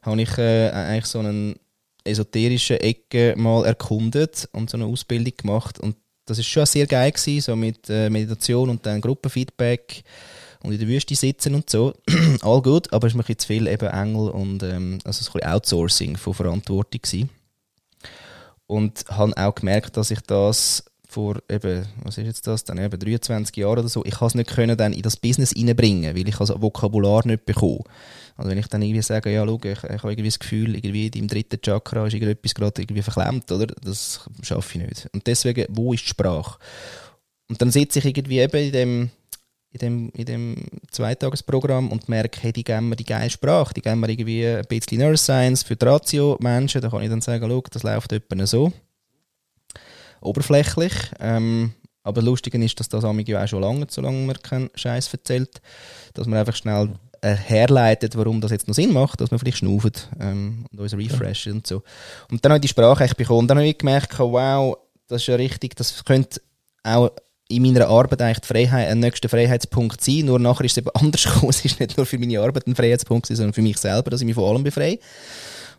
habe ich äh, eigentlich so einen esoterischen Ecke mal erkundet und so eine Ausbildung gemacht und das ist schon sehr geil gewesen, so mit äh, Meditation und dann Gruppenfeedback und in der Wüste sitzen und so. All gut, aber es mir ein zu viel eben Engel und ähm, also ein bisschen Outsourcing von Verantwortung gewesen. Und habe auch gemerkt, dass ich das vor eben, was ist jetzt das, dann eben 23 Jahren oder so, ich habe es nicht können dann in das Business reinbringen, weil ich das Vokabular nicht bekomme. Also wenn ich dann irgendwie sage, ja, schau, ich, ich habe irgendwie das Gefühl, irgendwie im dritten Chakra ist irgendetwas gerade irgendwie verklemmt, oder? Das schaffe ich nicht. Und deswegen, wo ist die Sprache? Und dann sitze ich irgendwie eben in dem in dem, in dem Zweitagesprogramm und merke, hey, die geben mir die geile Sprache, die geben mir irgendwie ein bisschen Neuroscience für die Ratio-Menschen, da kann ich dann sagen, schau, das läuft etwa so. Oberflächlich. Ähm, aber lustig ist, dass das ja auch schon lange, solange man keinen Scheiß erzählt, dass man einfach schnell äh, herleitet, warum das jetzt noch Sinn macht, dass man vielleicht schnauft ähm, und uns refreshen und so. Und dann habe ich die Sprache echt bekommen und dann habe ich gemerkt, wow, das ist ja richtig, das könnte auch in meiner Arbeit eigentlich die Freiheit, ein nächster Freiheitspunkt sein. Nur nachher ist es eben anders gekommen. Es ist nicht nur für meine Arbeit ein Freiheitspunkt, sondern für mich selber, dass ich mich von allem befreie.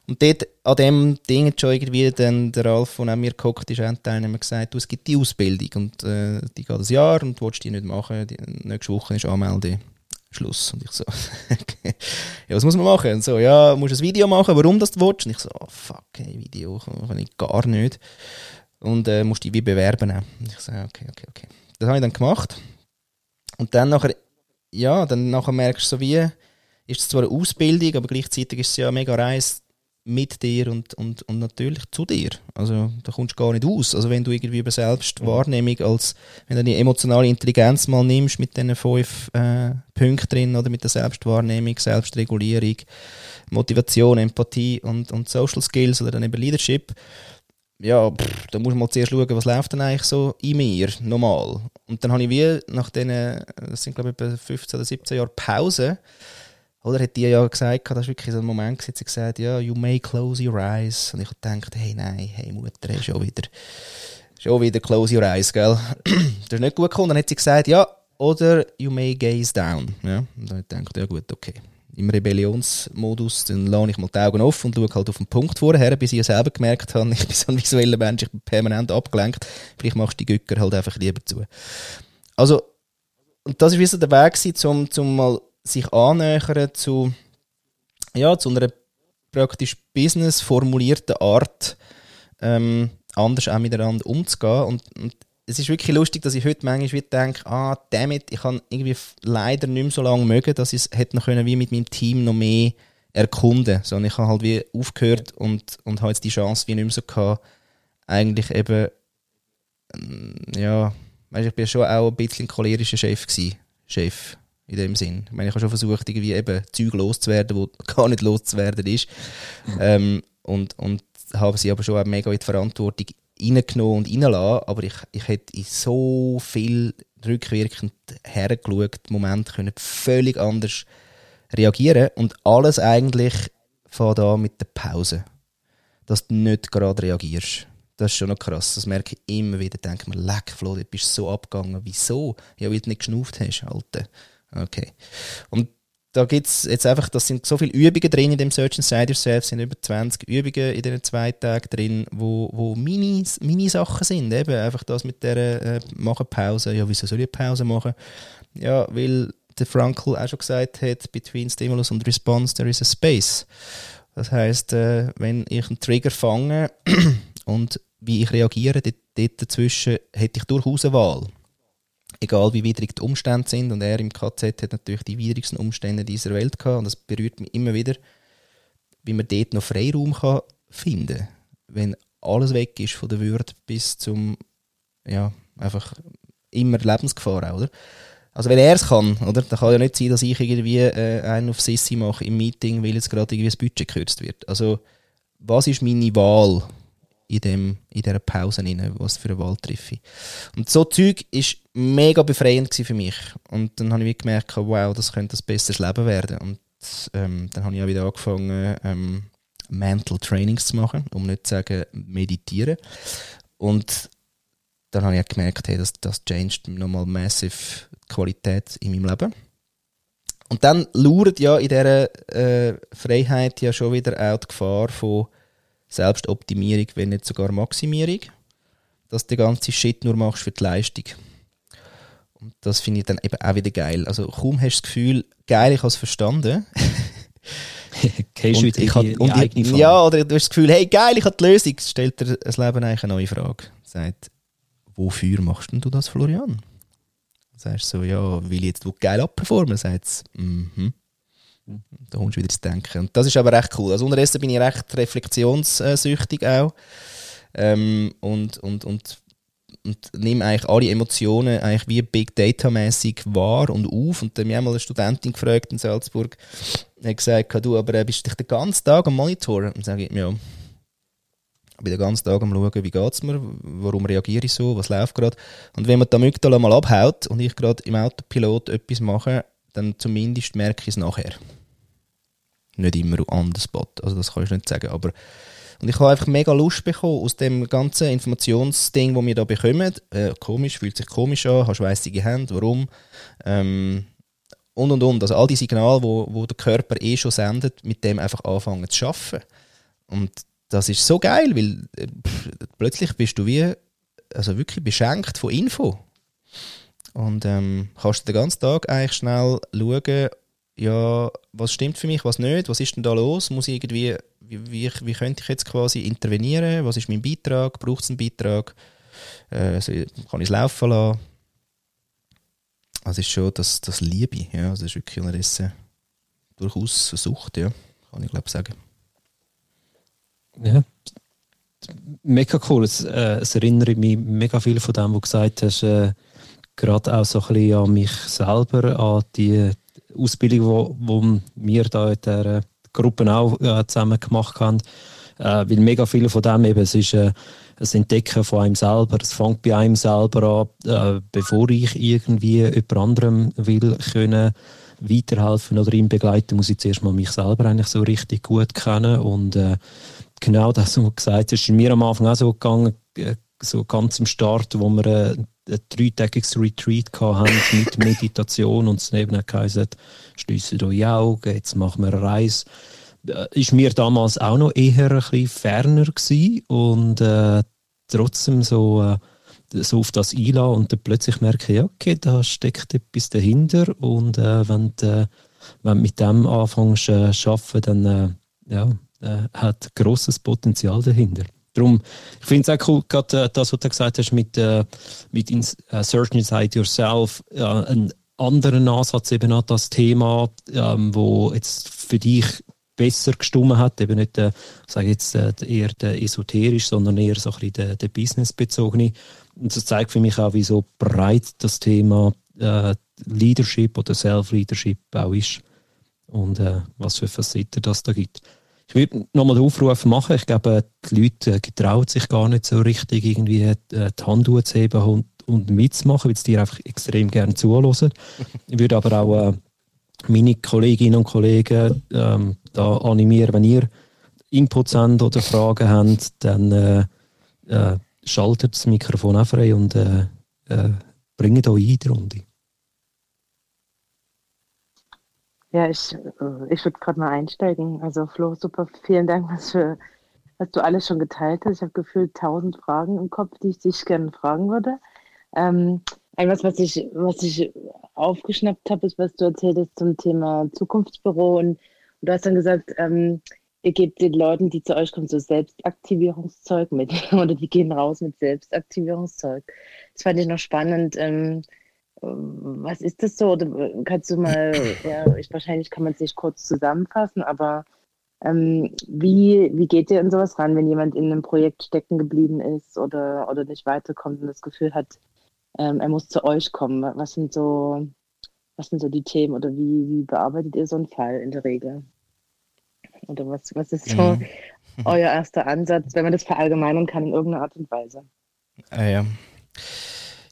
Und dort, an dem Ding hat schon irgendwie dann der Ralf, der neben mir gehockt ist, ein Teilnehmer gesagt, du, es gibt die Ausbildung und äh, die geht ein Jahr und du willst die nicht machen. Die, nächste Woche ist Anmelde. Schluss. Und ich so, ja, was muss man machen? Und so, ja, musst ein Video machen, warum das du willst? Und ich so, oh, fuck, hey, Video kann ich gar nicht. Und äh, musst dich wie bewerben. Und ich so, okay, okay, okay. Das habe ich dann gemacht. Und dann nachher, ja, dann nachher merkst du so wie, ist es zwar eine Ausbildung, aber gleichzeitig ist es ja mega Reis mit dir und, und, und natürlich zu dir. Also da kommst du gar nicht aus. Also wenn du irgendwie über Selbstwahrnehmung als, wenn du die emotionale Intelligenz mal nimmst mit diesen fünf äh, Punkten drin oder mit der Selbstwahrnehmung, Selbstregulierung, Motivation, Empathie und, und Social Skills oder dann eben Leadership, ja, pff, da muss man zuerst schauen, was läuft denn eigentlich so in mir, normal. Und dann habe ich wie nach diesen, das sind glaube ich etwa 15 oder 17 Jahre Pause, oder hat die ja gesagt, das war wirklich so ein Moment, sie gesagt, ja, you may close your eyes. Und ich habe gedacht, hey, nein, hey Mutter, schon wieder, schon wieder close your eyes, gell. das ist nicht gut gekommen. Dann hat sie gesagt, ja, oder you may gaze down. Ja, und dann habe ich gedacht, ja gut, okay im Rebellionsmodus, dann lasse ich mal die Augen offen und schaue halt auf den Punkt vorher, bis ich selber gemerkt habe, ich bin so ein visueller Mensch, ich bin permanent abgelenkt. Vielleicht machst du die Göcker halt einfach lieber zu. Also, und das war so der Weg, um, um mal sich annähern zu, ja, zu einer praktisch business formulierten Art, ähm, anders auch miteinander umzugehen. Und, und es ist wirklich lustig, dass ich heute manchmal denke, ah, damit, ich kann irgendwie leider nicht mehr so lange mögen, dass ich es hätte noch können, wie mit meinem Team noch mehr erkunden, sondern ich habe halt wie aufgehört und, und habe jetzt die Chance wie nicht mehr so gehabt, eigentlich eben, mm, ja, weißt, ich bin schon auch ein bisschen ein cholerischer Chef gewesen, Chef, in dem Sinn. Ich meine, ich habe schon versucht, irgendwie eben Zeug loszuwerden, wo gar nicht loszuwerden ist, ähm, und, und habe sie aber schon auch mega in die Verantwortung reingenommen und reingelassen, aber ich, ich hätte in so viel rückwirkend hergeschaut, Moment können völlig anders reagieren und alles eigentlich von da mit der Pause. Dass du nicht gerade reagierst. Das ist schon noch krass. Das merke ich immer wieder. Denke mir, leck, Flo, du bist so abgegangen. Wieso? Ja, weil du nicht geschnauft hast, Alter. Okay. Und da gibt jetzt einfach, das sind so viele Übungen drin in dem Search Inside Yourself, sind über 20 Übungen in diesen zwei Tagen drin, wo, wo mini, mini Sachen sind. Eben einfach das mit der äh, machen Pause. Ja, wieso soll ich Pause machen? Ja, weil der Frankl auch schon gesagt hat, between Stimulus und Response there is a space. Das heißt, äh, wenn ich einen Trigger fange und wie ich reagiere, dort, dort dazwischen hätte ich durchaus eine Wahl egal wie widrig die Umstände sind. Und er im KZ hat natürlich die widrigsten Umstände dieser Welt gehabt. Und das berührt mich immer wieder, wie man dort noch Freiraum kann finden kann. Wenn alles weg ist, von der Würde bis zum, ja, einfach immer Lebensgefahr, oder? Also wenn er es kann, oder? Dann kann ja nicht sein, dass ich irgendwie äh, einen auf Sissi mache im Meeting, weil jetzt gerade irgendwie das Budget gekürzt wird. Also was ist meine Wahl? In, dem, in dieser Pause rein, was für eine Wahl treffe. Und so Zeug ist mega befreiend für mich. Und dann habe ich gemerkt, wow, das könnte ein besseres Leben werden. Und ähm, dann habe ich auch wieder angefangen, ähm, Mental Trainings zu machen, um nicht zu sagen meditieren. Und dann habe ich auch gemerkt, hey, das, das changed nochmal massiv die Qualität in meinem Leben. Und dann lauert ja in dieser äh, Freiheit ja schon wieder auch die Gefahr von Selbstoptimierung, wenn nicht sogar Maximierung, dass du den ganzen Shit nur machst für die Leistung. Und das finde ich dann eben auch wieder geil. Also kaum hast du das Gefühl, geil, ich habe es verstanden. Und ich die, und die, die Ja, oder du hast das Gefühl, hey geil, ich habe die Lösung. Stellt dir das Leben eigentlich eine neue Frage. Sagt, wofür machst denn du das, Florian? Sagst so, ja, will ich jetzt geil abperformen? Sagt mhm. Mm da kommst du wieder zu denken. Und das ist aber recht cool. Also unterdessen bin ich recht reflexionssüchtig auch. Ähm, und, und, und, und nehme eigentlich alle Emotionen eigentlich wie Big Data mäßig wahr und auf. Und dann habe ich einmal eine Studentin gefragt in Salzburg, hat gesagt, du, aber äh, bist du dich den ganzen Tag am Monitor? Und sage ich, ja, ich bin den ganzen Tag am schauen, wie geht es mir, warum reagiere ich so, was läuft gerade. Und wenn man die Amygdala mal abhaut und ich gerade im Autopilot etwas mache, dann zumindest merke ich es nachher nicht immer an den Spot. Also das kann ich nicht sagen. Aber und ich habe einfach mega Lust bekommen aus dem ganzen Informationsding, das wir da bekommen. Äh, komisch, fühlt sich komisch an, hast weißige Hände, warum? Ähm, und und und. Also all die Signale, wo, wo der Körper eh schon sendet, mit dem einfach anfangen zu arbeiten. Und das ist so geil, weil äh, plötzlich bist du wie, also wirklich beschenkt von Info. Und ähm, kannst den ganzen Tag eigentlich schnell schauen, ja, was stimmt für mich, was nicht, was ist denn da los, muss ich irgendwie, wie, wie, wie könnte ich jetzt quasi intervenieren, was ist mein Beitrag, braucht es einen Beitrag, äh, also kann ich es laufen lassen. Also ist schon das, das Liebe, ja, das ist wirklich unterdessen durchaus eine Sucht, ja, kann ich glaube sagen. Ja, mega cool, es, äh, es erinnert mich mega viel von dem, was du gesagt hast, äh, gerade auch so ein bisschen an mich selber, an die Ausbildung, wo, wir da in der Gruppe auch äh, zusammen gemacht haben. Äh, weil mega viele von dem eben, es ist, äh, das Entdecken von einem selber. Es fängt bei einem selber an, äh, bevor ich irgendwie jemand anderem will können weiterhelfen oder ihm begleiten, muss ich zuerst mal mich selber eigentlich so richtig gut kennen und äh, genau das, was du gesagt hast, ist mir am Anfang auch so gegangen, äh, so ganz im Start, wo wir äh, ein dreitägiges Retreat hatten mit Meditation und es neben gesagt, schliessen eure Augen, jetzt machen wir eine Reise. Äh, ist mir damals auch noch eher ein bisschen ferner gewesen und äh, trotzdem so, äh, so auf das einlassen und dann plötzlich merke ich, okay, da steckt etwas dahinter und äh, wenn, du, äh, wenn du mit dem anfängst äh, arbeiten, dann äh, ja, äh, hat grosses Potenzial dahinter. Darum, ich finde es auch cool, gerade äh, das, was du gesagt hast, mit, äh, mit in, uh, Search Inside Yourself, äh, einen anderen Ansatz eben an das Thema, ähm, wo jetzt für dich besser gestimmt hat, eben nicht, äh, sage jetzt äh, eher der esoterisch, sondern eher so ein bisschen der, der businessbezogene. Und das zeigt für mich auch, wie so breit das Thema äh, Leadership oder Self-Leadership auch ist und äh, was für Facetten das da gibt. Ich würde nochmal den Aufruf machen. Ich glaube, die Leute äh, getrauen sich gar nicht so richtig, irgendwie äh, die Hand zu heben und, und mitzumachen, weil sie dir einfach extrem gerne zuhören. Ich würde aber auch äh, meine Kolleginnen und Kollegen ähm, da animieren, wenn ihr Inputs habt oder Fragen habt, dann äh, äh, schaltet das Mikrofon auch frei und äh, äh, bringt euch in die Runde. Ja, ich, äh, ich würde gerade mal einsteigen. Also Flo, super, vielen Dank, was, für, was du alles schon geteilt hast. Ich habe gefühlt tausend Fragen im Kopf, die ich dich gerne fragen würde. Ähm, etwas, was ich, was ich aufgeschnappt habe, ist, was du erzählt hast zum Thema Zukunftsbüro. Und, und du hast dann gesagt, ähm, ihr gebt den Leuten, die zu euch kommen, so Selbstaktivierungszeug mit. Oder die gehen raus mit Selbstaktivierungszeug. Das fand ich noch spannend. Ähm, was ist das so? Oder kannst du mal, ja, ich, wahrscheinlich kann man es nicht kurz zusammenfassen, aber ähm, wie, wie geht ihr in sowas ran, wenn jemand in einem Projekt stecken geblieben ist oder, oder nicht weiterkommt und das Gefühl hat, ähm, er muss zu euch kommen? Was sind so, was sind so die Themen oder wie, wie bearbeitet ihr so einen Fall in der Regel? Oder was, was ist so mhm. euer erster Ansatz, wenn man das verallgemeinern kann in irgendeiner Art und Weise? Ah, ja.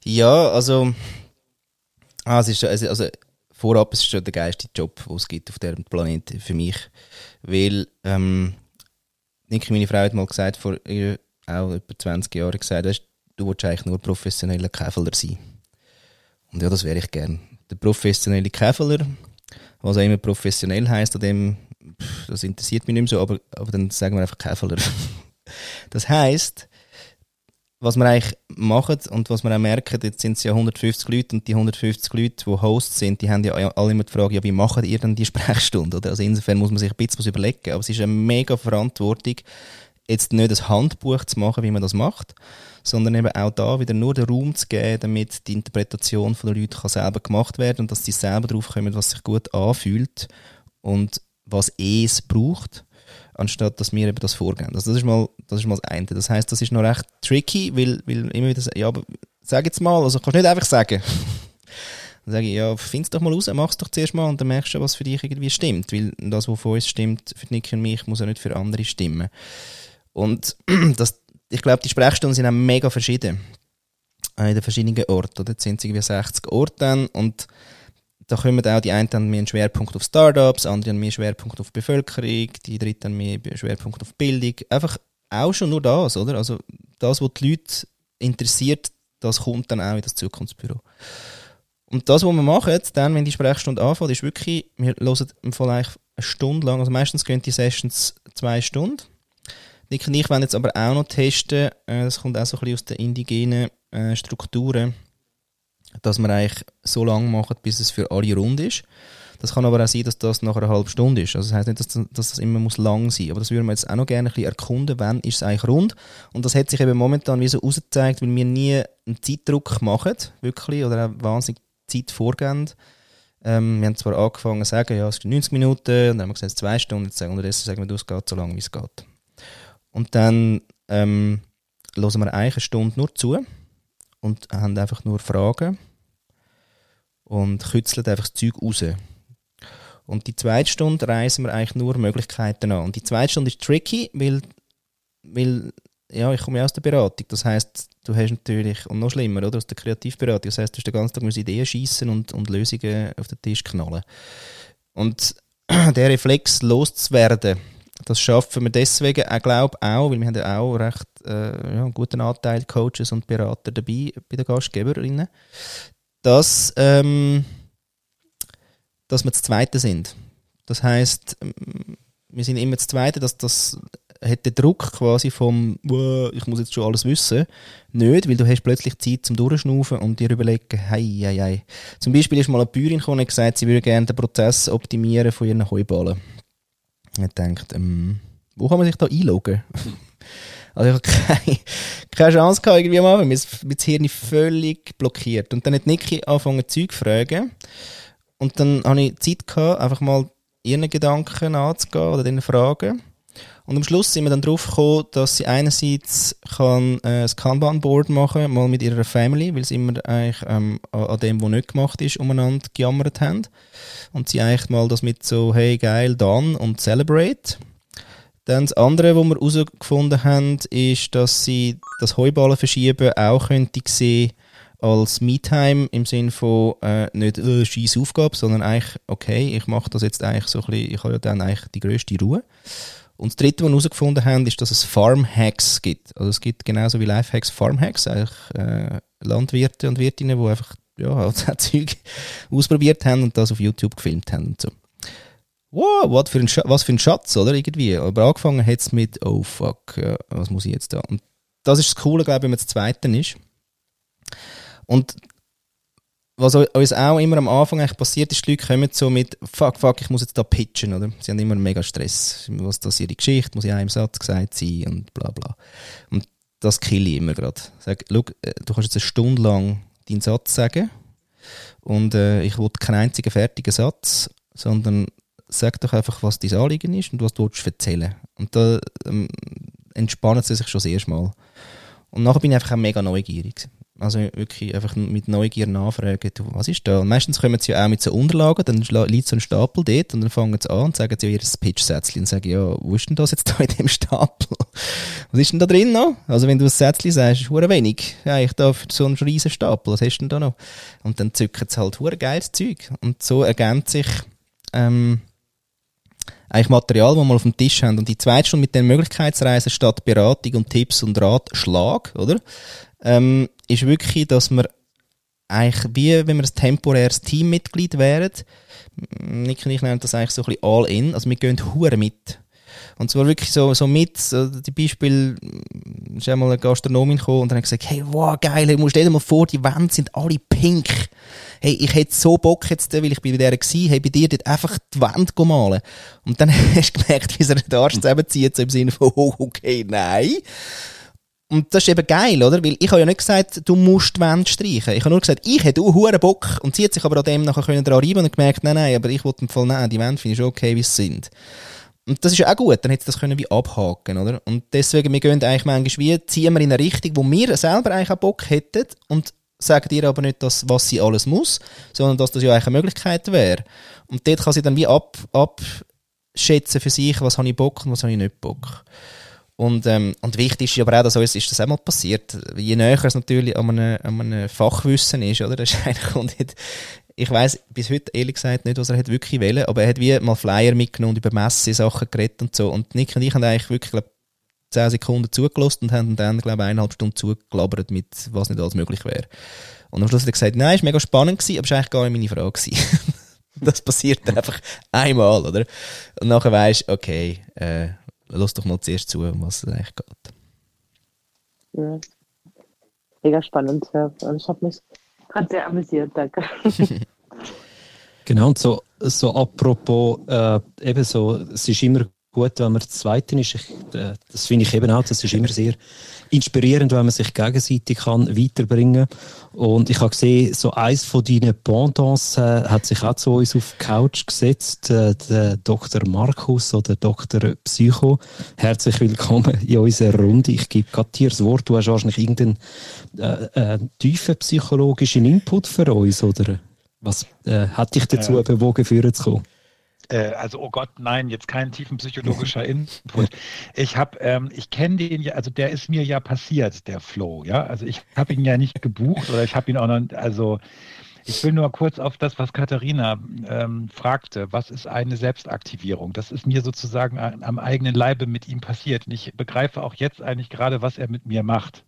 ja, also Ah, es ist, also, also vorab es ist schon der geilste Job, den es gibt auf diesem Planeten für mich. Weil, ähm, Niki, meine Frau hat mal gesagt, vor ihr, auch über 20 Jahren gesagt, du willst eigentlich nur professioneller Käfeler sein. Und ja, das wäre ich gern. Der professionelle Käfeler, was auch immer professionell heisst, an dem, das interessiert mich nicht mehr so, aber, aber dann sagen wir einfach Käfeler. das heisst, was wir eigentlich machen und was wir auch merken, jetzt sind es ja 150 Leute und die 150 Leute, die Hosts sind, die haben ja alle immer die Frage, ja, wie macht ihr denn die Sprechstunde? Oder? Also insofern muss man sich ein bisschen was überlegen. Aber es ist eine mega Verantwortung, jetzt nicht ein Handbuch zu machen, wie man das macht, sondern eben auch da wieder nur den Raum zu geben, damit die Interpretation der Leute kann selber gemacht werden und dass sie selber drauf kommen, was sich gut anfühlt und was es braucht anstatt dass wir eben das vorgehen. Also das ist mal das ist mal das eine. Das heißt, das ist noch recht tricky, weil, weil immer wieder ja, aber sag jetzt mal, also kannst du nicht einfach sagen. dann sage ich, ja, find's doch mal raus, mach's doch zuerst mal und dann merkst du, was für dich irgendwie stimmt. Weil das, was für uns stimmt, für Nick und mich, muss ja nicht für andere stimmen. Und das, ich glaube, die Sprechstunden sind auch mega verschieden. In den verschiedenen Orten. Oder? Jetzt sind es irgendwie 60 Orte und da kommen auch die einen haben mehr einen Schwerpunkt auf Startups, andere haben mehr Schwerpunkt auf Bevölkerung, die dritten haben mehr Schwerpunkt auf Bildung. Einfach auch schon nur das, oder? Also das, was die Leute interessiert, das kommt dann auch in das Zukunftsbüro. Und das, was wir machen, dann, wenn die Sprechstunde anfängt, ist wirklich, wir hören im Fall eine Stunde lang, also meistens gehen die Sessions zwei Stunden. Nick und ich wollen jetzt aber auch noch testen, äh, das kommt auch so ein bisschen aus den indigenen äh, Strukturen, dass wir eigentlich so lange machen, bis es für alle rund ist. Das kann aber auch sein, dass das nach einer halben Stunde ist. Also das heißt nicht, dass, dass das immer muss lang sein muss. Aber das würden wir jetzt auch noch gerne ein bisschen erkunden, wann ist es eigentlich rund. Und das hat sich eben momentan wie so ausgezeigt, weil wir nie einen Zeitdruck machen, wirklich, oder auch wahnsinnig Zeit vorgehen. Ähm, wir haben zwar angefangen zu sagen, ja, es sind 90 Minuten, und dann haben wir gesagt, es sind zwei Stunden, jetzt sagen, unterdessen sagen wir, du, es geht so lange, wie es geht. Und dann ähm, hören wir eine Stunde nur zu und haben einfach nur Fragen und kützeln einfach das Zeug raus. Und die zweite Stunde reisen wir eigentlich nur Möglichkeiten an. Und die zweite Stunde ist tricky, weil, weil ja, ich komme ja aus der Beratung. Das heißt, du hast natürlich, und noch schlimmer, oder, aus der Kreativberatung. Das heißt, du hast den ganzen Tag Ideen schießen und, und Lösungen auf den Tisch knallen. Und der Reflex loszuwerden, das schaffen wir deswegen, ich glaube auch, weil wir haben ja auch recht äh, ja, einen guten Anteil Coaches und Berater dabei bei den Gastgeberinnen, dass, ähm, dass wir das Zweite sind. Das heißt, wir sind immer das Zweite, dass das hat der Druck quasi vom ich muss jetzt schon alles wissen, nicht, weil du hast plötzlich Zeit zum Durchschnaufen und dir überlegen, hei, hei, hei. Zum Beispiel ist mal eine Bäuerin gekommen und gesagt, sie würde gerne den Prozess optimieren von ihren Heuballen. Ich denkt, ähm, wo kann man sich da einloggen? also ich habe keine, keine Chance gehabt, irgendwie am Anfang. Mein, mein Hirn völlig blockiert. Und dann hat Niki angefangen, Zeug zu fragen. Und dann habe ich Zeit gehabt, einfach mal ihren Gedanken anzugehen oder den Fragen. Und am Schluss sind wir dann drauf gekommen, dass sie einerseits kann, äh, ein Kanban-Board machen mal mit ihrer Family, weil sie immer eigentlich ähm, an dem, was nicht gemacht ist, umeinander gejammert haben. Und sie eigentlich mal das mit so, hey, geil, dann und celebrate. Dann das andere, was wir herausgefunden haben, ist, dass sie das Heuballen verschieben auch könnte sehen als Me-Time im Sinne von äh, nicht äh, scheiß Aufgabe, sondern eigentlich, okay, ich mache das jetzt eigentlich so ein bisschen, ich habe ja dann eigentlich die grösste Ruhe. Und das dritte, was wir herausgefunden haben, ist, dass es Farm-Hacks gibt. Also es gibt genauso wie Life-Hacks Farm-Hacks, eigentlich äh, Landwirte und Wirtinnen, die einfach ja, halt Zeug ausprobiert haben und das auf YouTube gefilmt haben und so. Wow, was für ein, was für ein Schatz, oder? Irgendwie. Aber angefangen hat es mit, oh fuck, ja, was muss ich jetzt da? Und das ist das Coole, glaube ich, wenn man das Zweite ist. Und was uns auch immer am Anfang eigentlich passiert ist, die Leute kommen so mit, fuck, fuck, ich muss jetzt da pitchen, oder? Sie haben immer mega Stress. Was das ihre Geschichte, muss in einem Satz gesagt sein und bla bla. Und das kill ich immer gerade. Sag, schau, äh, du kannst jetzt eine Stunde lang deinen Satz sagen und äh, ich will keinen einzigen fertigen Satz, sondern sag doch einfach, was dein Anliegen ist und was du erzählen Und da ähm, entspannen sie sich schon sehr schmal. Und nachher bin ich einfach auch mega neugierig. Also wirklich einfach mit Neugier nachfragen, du, was ist da? Und meistens kommen sie ja auch mit so Unterlagen, dann liegt so ein Stapel dort und dann fangen sie an und sagen sie ja ihr Pitch-Sätzchen und sagen, ja, wo ist denn das jetzt da in dem Stapel? Was ist denn da drin noch? Also wenn du ein Sätzchen sagst, ist wenig. Ja, ich da für so einen riesen Stapel, was hast du denn da noch? Und dann zücken sie halt hure geiles Zeug. Und so ergänzt sich, ähm, eigentlich Material, das wir auf dem Tisch haben. Und die zweite Stunde mit den Möglichkeitsreisen statt Beratung und Tipps und Ratschlag, oder? Ähm, ist wirklich, dass wir eigentlich wie wenn wir ein temporäres Teammitglied wären, Nick und ich nennen das eigentlich so ein bisschen all in, also wir gehen hure mit. Und zwar wirklich so, so mit, so die Beispiel, ist einmal eine Gastronomin gekommen und dann hat gesagt, hey, wow, geil, hey, stell dir mal vor, die Wände sind alle pink. Hey, ich hätte so Bock jetzt, weil ich bei der war, hey, bei dir dort einfach die Wände malen. Und dann hast du gemerkt, wie sie den Arsch zusammenzieht, so im Sinne von, oh, okay, nein. Und das ist eben geil, oder? Weil ich habe ja nicht gesagt, du musst die Wände streichen. Ich habe nur gesagt, ich hätte auch hohen Bock und sie hat sich aber an dem nachher können dran reiben und gemerkt, nein, nein, aber ich wollte im Fall, nein, die Wände finde ich schon okay, wie sie sind. Und das ist ja auch gut, dann hätte sie das können wie abhaken, oder? Und deswegen, wir gehen eigentlich manchmal wie, ziehen wir in eine Richtung, wo wir selber eigentlich auch Bock hätten und sagen ihr aber nicht, dass, was sie alles muss, sondern dass das ja eigentlich eine Möglichkeit wäre. Und dort kann sie dann wie ab, abschätzen für sich, was habe ich Bock und was habe ich nicht Bock. Und, ähm, und wichtig ist aber auch, dass uns ist das einmal passiert. Je näher es natürlich an einem, an einem Fachwissen ist, oder? Das ist eigentlich nicht, ich weiß bis heute ehrlich gesagt nicht, was er hat wirklich wollen, aber er hat wie mal Flyer mitgenommen und über Messe-Sachen geredet und so. Und Nick und ich haben eigentlich wirklich, glaub, 10 Sekunden zugelassen und haben dann, glaube ich, eineinhalb Stunden zugelabert mit, was nicht alles möglich wäre. Und am Schluss hat er gesagt, nein, es war mega spannend gewesen, aber es war eigentlich gar nicht meine Frage gewesen. das passiert einfach einmal, oder? Und nachher weisst okay, äh, lass doch mal zuerst zu, um was es eigentlich geht. Ja. Mega spannend. Ja. Ich habe mich gerade sehr amüsiert, danke. genau, und so, so apropos, äh, eben so, es ist immer gut, wenn man das Zweite ist. Ich, äh, das finde ich eben auch, das ist immer sehr inspirierend, wenn man sich gegenseitig kann weiterbringen Und ich habe gesehen, so eins von deinen Pendants äh, hat sich auch zu uns auf die Couch gesetzt, äh, der Dr. Markus oder Dr. Psycho. Herzlich willkommen in unserer Runde. Ich gebe gerade dir das Wort. Du hast wahrscheinlich irgendeinen äh, äh, tiefen psychologischen Input für uns, oder? Was äh, hat dich dazu äh, bewogen, führen zu kommen? Äh, also oh Gott, nein, jetzt kein tiefenpsychologischer Input. Ich habe, ähm, ich kenne den ja, also der ist mir ja passiert, der Flow, ja. Also ich habe ihn ja nicht gebucht oder ich habe ihn auch noch, also ich will nur kurz auf das, was Katharina ähm, fragte. Was ist eine Selbstaktivierung? Das ist mir sozusagen am eigenen Leibe mit ihm passiert. Und ich begreife auch jetzt eigentlich gerade, was er mit mir macht.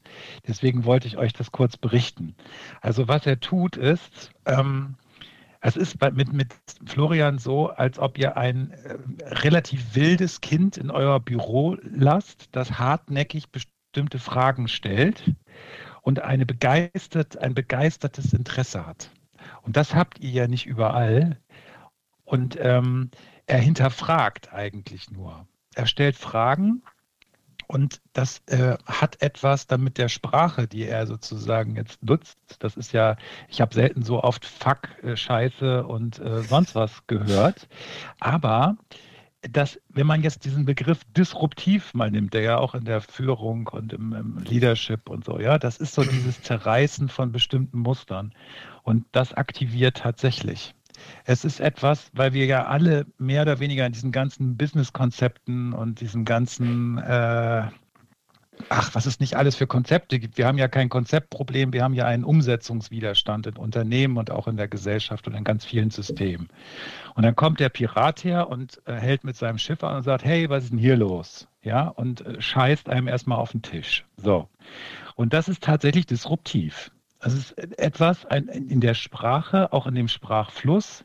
Deswegen wollte ich euch das kurz berichten. Also was er tut ist, ähm, es ist mit, mit Florian so, als ob ihr ein äh, relativ wildes Kind in euer Büro lasst, das hartnäckig bestimmte Fragen stellt und eine begeistert, ein begeistertes Interesse hat. Und das habt ihr ja nicht überall. Und ähm, er hinterfragt eigentlich nur. Er stellt Fragen und das äh, hat etwas damit der Sprache, die er sozusagen jetzt nutzt. Das ist ja, ich habe selten so oft Fuck, äh, Scheiße und äh, sonst was gehört. Aber dass, wenn man jetzt diesen Begriff disruptiv mal nimmt, der ja auch in der Führung und im, im Leadership und so, ja, das ist so dieses Zerreißen von bestimmten Mustern. Und das aktiviert tatsächlich. Es ist etwas, weil wir ja alle mehr oder weniger in diesen ganzen Business-Konzepten und diesen ganzen, äh, ach, was es nicht alles für Konzepte gibt. Wir haben ja kein Konzeptproblem, wir haben ja einen Umsetzungswiderstand in Unternehmen und auch in der Gesellschaft und in ganz vielen Systemen. Und dann kommt der Pirat her und äh, hält mit seinem Schiff an und sagt, hey, was ist denn hier los? Ja, und äh, scheißt einem erstmal auf den Tisch. So. Und das ist tatsächlich disruptiv. Es ist etwas ein, in der Sprache, auch in dem Sprachfluss,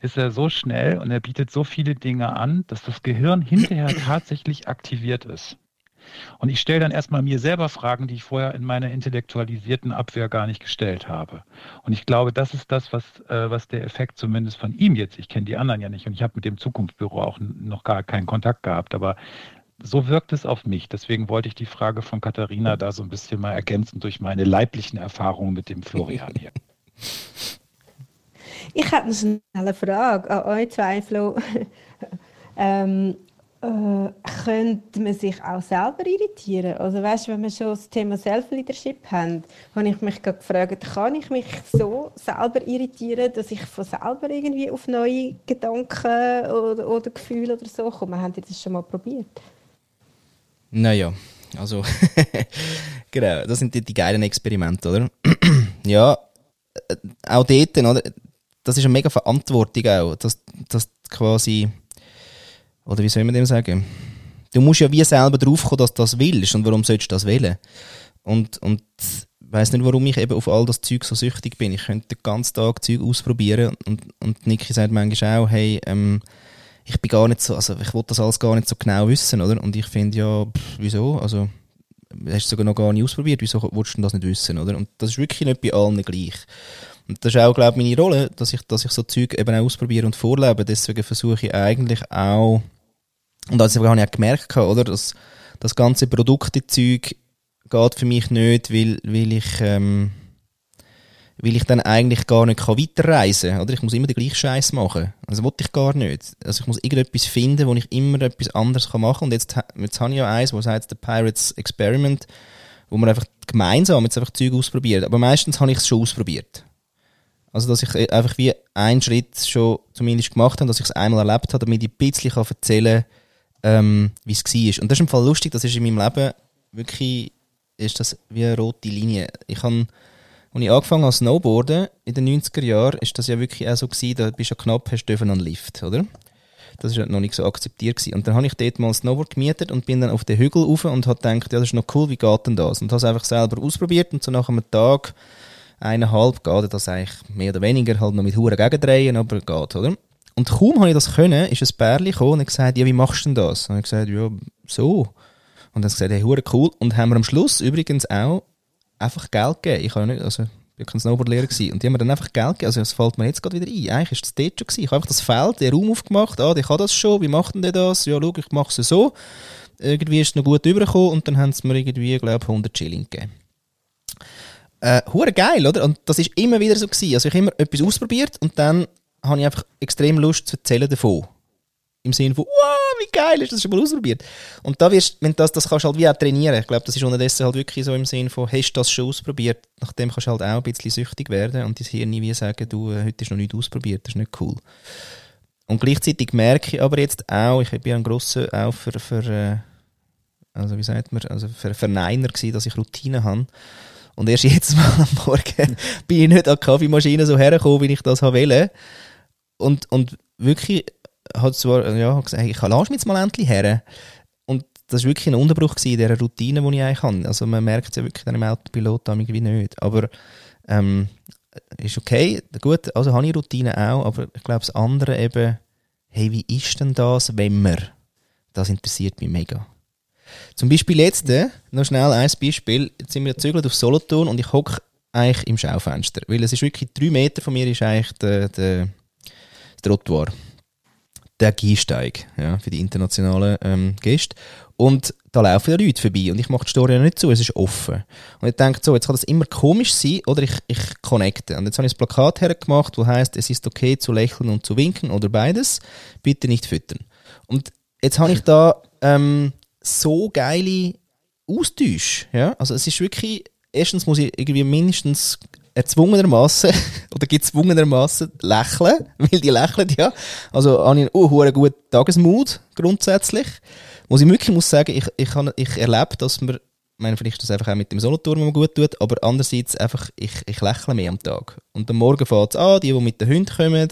ist er so schnell und er bietet so viele Dinge an, dass das Gehirn hinterher tatsächlich aktiviert ist. Und ich stelle dann erstmal mir selber Fragen, die ich vorher in meiner intellektualisierten Abwehr gar nicht gestellt habe. Und ich glaube, das ist das, was, äh, was der Effekt zumindest von ihm jetzt, ich kenne die anderen ja nicht und ich habe mit dem Zukunftsbüro auch noch gar keinen Kontakt gehabt, aber so wirkt es auf mich. Deswegen wollte ich die Frage von Katharina da so ein bisschen mal ergänzen durch meine leiblichen Erfahrungen mit dem Florian hier. Ich habe eine schnelle Frage an euch zwei, Flo. ähm, äh, könnte man sich auch selber irritieren? Also weißt, wenn wir schon das Thema Self-Leadership haben, habe ich mich gefragt, kann ich mich so selber irritieren, dass ich von selber irgendwie auf neue Gedanken oder, oder Gefühle oder so komme? Habt ihr das schon mal probiert? Naja, also, genau, das sind die, die geilen Experimente, oder? ja, äh, auch dort, oder? Das ist eine mega Verantwortung auch, dass, dass quasi, oder wie soll man dem sagen? Du musst ja wie selber draufkommen, dass du das willst und warum sollst du das wählen? Und, und weiss nicht, warum ich eben auf all das Zeug so süchtig bin. Ich könnte den ganzen Tag Zeug ausprobieren und, und Niki sagt manchmal auch, hey, ähm, ich bin gar nicht so, also ich wollte das alles gar nicht so genau wissen, oder? Und ich finde ja, pff, wieso? Also, hast du sogar noch gar nicht ausprobiert, wieso willst du das nicht wissen, oder? Und das ist wirklich nicht bei allen gleich. Und das ist auch, glaube ich, meine Rolle, dass ich, dass ich so Zeug eben auch ausprobiere und vorlebe. Deswegen versuche ich eigentlich auch, und das habe ich auch gemerkt, oder? Dass das ganze Produktezeug geht für mich nicht, weil, weil ich, ähm, weil ich dann eigentlich gar nicht weiterreisen kann. Oder ich muss immer den gleichen Scheiß machen. Also wollte ich gar nicht. Also ich muss irgendetwas finden, wo ich immer etwas anderes machen kann. Und jetzt, jetzt habe ich ja eins, wo heißt The Pirates Experiment, wo man einfach gemeinsam jetzt einfach Zeug ausprobiert. Aber meistens habe ich es schon ausprobiert. Also, dass ich einfach wie einen Schritt schon zumindest gemacht habe, dass ich es einmal erlebt habe, damit ich ein bisschen erzählen kann, ähm, wie es war. Und das ist im Fall lustig, das ist in meinem Leben wirklich, ist das wie eine rote Linie. Ich habe als ich angefangen habe Snowboarden in den 90er Jahren, ist das ja wirklich auch so gewesen, da bist du knapp, hast du einen Lift, oder? Das war noch nicht so akzeptiert gewesen. Und dann habe ich dort mal ein Snowboard gemietet und bin dann auf den Hügel rauf und habe gedacht, ja, das ist noch cool, wie geht denn das? Und habe es einfach selber ausprobiert und so nach einem Tag, eineinhalb, geht das eigentlich mehr oder weniger halt noch mit Huren gegendrehen, aber geht, oder? Und kaum habe ich das können, ist ein Bärli gekommen und hat gesagt, ja, wie machst du denn das? Und ich gesagt, ja, so. Und dann gesagt, hey, hure cool. Und haben wir am Schluss übrigens auch einfach Geld geben. Ich habe nicht, also, ich war kein Snowboardlehrer gewesen. Und die haben mir dann einfach Geld gegeben. Also, es fällt mir jetzt gerade wieder ein. Eigentlich ist es dort schon gewesen. Ich habe einfach das Feld, den Raum aufgemacht. Ah, ich kann das schon. Wie macht denn der das? Ja, schau, ich mache es so. Irgendwie ist es noch gut übergekommen und dann haben sie mir irgendwie, glaube ich, 100 Schilling gegeben. Äh, geil, oder? Und das ist immer wieder so gewesen. Also, ich habe immer etwas ausprobiert und dann habe ich einfach extrem Lust zu erzählen davon. Im Sinne von, wow, wie geil ist das schon mal ausprobiert. Und da wirst, wenn das, das kannst du halt wie auch trainieren. Ich glaube, das ist unterdessen halt wirklich so im Sinne von, hast du das schon ausprobiert? Nachdem kannst du halt auch ein bisschen süchtig werden und dein Hirn nie wie sagen, du, äh, heute ist noch nicht ausprobiert, das ist nicht cool. Und gleichzeitig merke ich aber jetzt auch, ich bin ein grosser auch für, für äh, also wie sagt man, also für Verneiner gewesen, dass ich Routine habe. Und erst jetzt mal am Morgen bin ich nicht an die Kaffeemaschine so hergekommen, wie ich das wollte. Und, und wirklich hat zwar, ja, gesagt, ich lass mich jetzt mal endlich her. Und das war wirklich ein Unterbruch in dieser Routine, die ich eigentlich habe. Also man merkt es ja wirklich einem Autopilot irgendwie nicht. Aber ähm, ist okay, gut, also habe ich Routine auch, aber ich glaube das andere eben, hey, wie ist denn das, wenn man, das interessiert mich mega. Zum Beispiel jetzt, äh, noch schnell ein Beispiel, jetzt sind wir gezögert auf Solothurn und ich hocke eigentlich im Schaufenster, weil es ist wirklich drei Meter von mir ist eigentlich der, der, das Trottoir. Der Gehsteig, ja, für die internationalen ähm, Gäste. Und da laufen ja Leute vorbei und ich mache die Story ja nicht zu, es ist offen. Und ich denke so, jetzt kann das immer komisch sein oder ich, ich connecte. Und jetzt habe ich das Plakat hergemacht, wo heißt, es ist okay zu lächeln und zu winken oder beides, bitte nicht füttern. Und jetzt habe ich da ähm, so geile Austausche. Ja? Also es ist wirklich, erstens muss ich irgendwie mindestens erzwungenermaßen oder gezwungenermaßen lächeln, weil die lächeln ja. Also habe ich einen uh, guten Tagesmut grundsätzlich. Muss ich wirklich muss sagen, ich, ich, ich erlebe, dass mir, ich meine, vielleicht ist das einfach auch mit dem Solothurn gut tut, aber andererseits einfach, ich, ich lächle mehr am Tag. Und am Morgen fängt es an, die, die mit den Hunden kommen,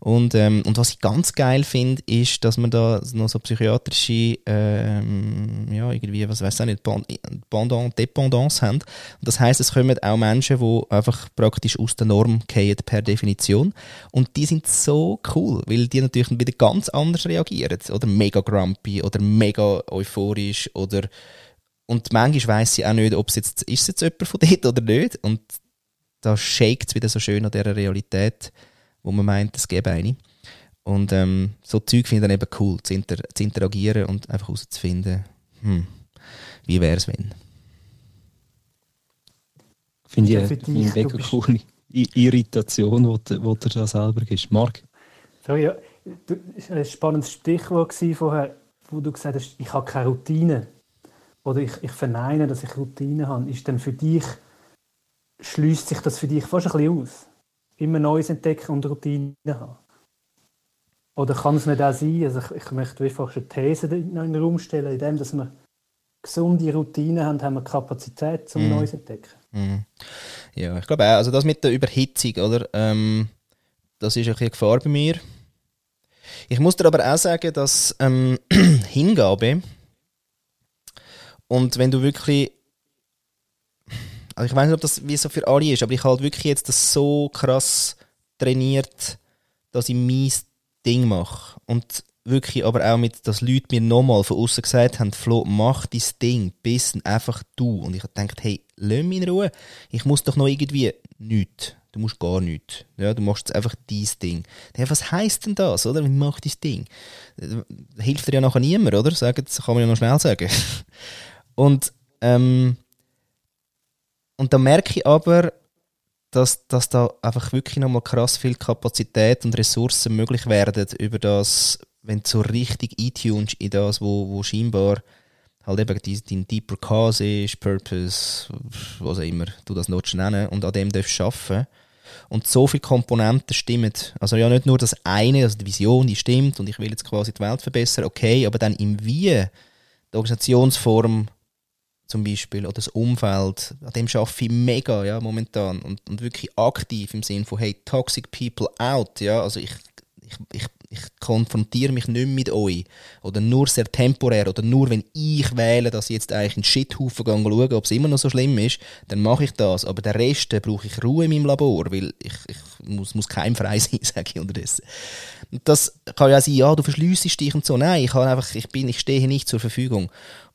und, ähm, und was ich ganz geil finde, ist, dass wir da noch so psychiatrische, ähm, ja, irgendwie, was weiß ich nicht, Pendant, Dependance haben. Und das heißt, es kommen auch Menschen, die einfach praktisch aus der Norm gehen per Definition. Und die sind so cool, weil die natürlich wieder ganz anders reagieren. Oder mega grumpy oder mega euphorisch oder und manchmal weiss sie auch nicht, ob es jetzt, ist es jetzt jemand von dort oder nicht. Und da shakt es wieder so schön an dieser Realität wo man meint, es gäbe eine. Und ähm, so Zeug finde ich dann eben cool, zu, inter zu interagieren und einfach herauszufinden, hm, wie wäre es, wenn. Finde ich, eine mega coole Irritation, die du, du da selber gibst. Marc? Sorry, ja, das war ein spannendes Stichwort vorher, wo du gesagt hast, ich habe keine Routine. Oder ich, ich verneine, dass ich Routine habe. Ist denn für dich, schließt sich das für dich fast ein bisschen aus? Immer Neues entdecken und Routinen haben. Oder kann es nicht auch sein, also ich, ich möchte einfach eine These in den Raum stellen, in dem, dass wir gesunde Routinen haben, haben wir Kapazität zum mm. Neues entdecken. Mm. Ja, ich glaube auch, also das mit der Überhitzung, oder? Ähm, das ist ein bisschen Gefahr bei mir. Ich muss dir aber auch sagen, dass ähm, Hingabe und wenn du wirklich also ich weiß nicht, ob das wie so für alle ist, aber ich halt wirklich jetzt das so krass trainiert, dass ich mein Ding mache. Und wirklich aber auch mit, dass Leute mir nochmal von außen gesagt haben, Flo, mach dein Ding, bis einfach du. Und ich habe gedacht, hey, lass mich in Ruhe. Ich muss doch noch irgendwie nichts. Du musst gar nichts. Ja, du machst jetzt einfach dein Ding. Ja, was heisst denn das, oder? Mach dein Ding. hilft dir ja nachher niemand, oder? Sagen, das kann man ja noch schnell sagen. Und, ähm, und da merke ich aber, dass, dass da einfach wirklich nochmal krass viel Kapazität und Ressourcen möglich werden über das, wenn du so richtig eintunst in das, wo, wo scheinbar halt eben dein Deeper Cause ist, Purpose, was auch immer du das nutzt nennen und an dem darfst du arbeiten. Und so viele Komponenten stimmen. Also ja, nicht nur das eine, also die Vision, die stimmt und ich will jetzt quasi die Welt verbessern, okay, aber dann im Wie, die Organisationsform, zum Beispiel oder das Umfeld, an dem arbeite ich mega ja, momentan. Und, und wirklich aktiv im Sinne von hey, toxic people out, ja, also ich, ich, ich, ich konfrontiere mich nicht mit euch. Oder nur sehr temporär. Oder nur wenn ich wähle, dass ich jetzt eigentlich einen Shithaufen gehe schauen, ob es immer noch so schlimm ist, dann mache ich das, aber der Rest brauche ich Ruhe in meinem Labor, weil ich, ich muss, muss keimfrei sein, sage ich unterdessen. Das kann ja sein, ja, du verschliessest dich und so, nein, ich, habe einfach, ich, bin, ich stehe nicht zur Verfügung.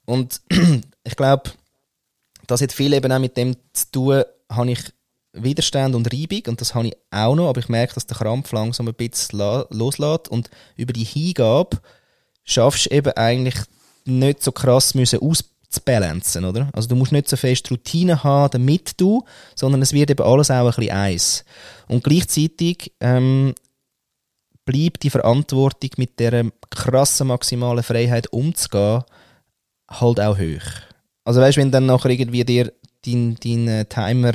Und ich glaube, das hat viel eben auch mit dem zu tun, habe ich Widerstand und Reibung und das habe ich auch noch, aber ich merke, dass der Krampf langsam ein bisschen loslässt und über die Hingabe schaffst du eben eigentlich nicht so krass müssen auszubalancen, oder? Also du musst nicht so fest Routine haben, damit du, sondern es wird eben alles auch ein bisschen eins. Und gleichzeitig ähm, bleibt die Verantwortung mit der krassen maximalen Freiheit umzugehen, halt auch hoch. Also weißt, wenn dann nachher irgendwie dir dein, dein äh, Timer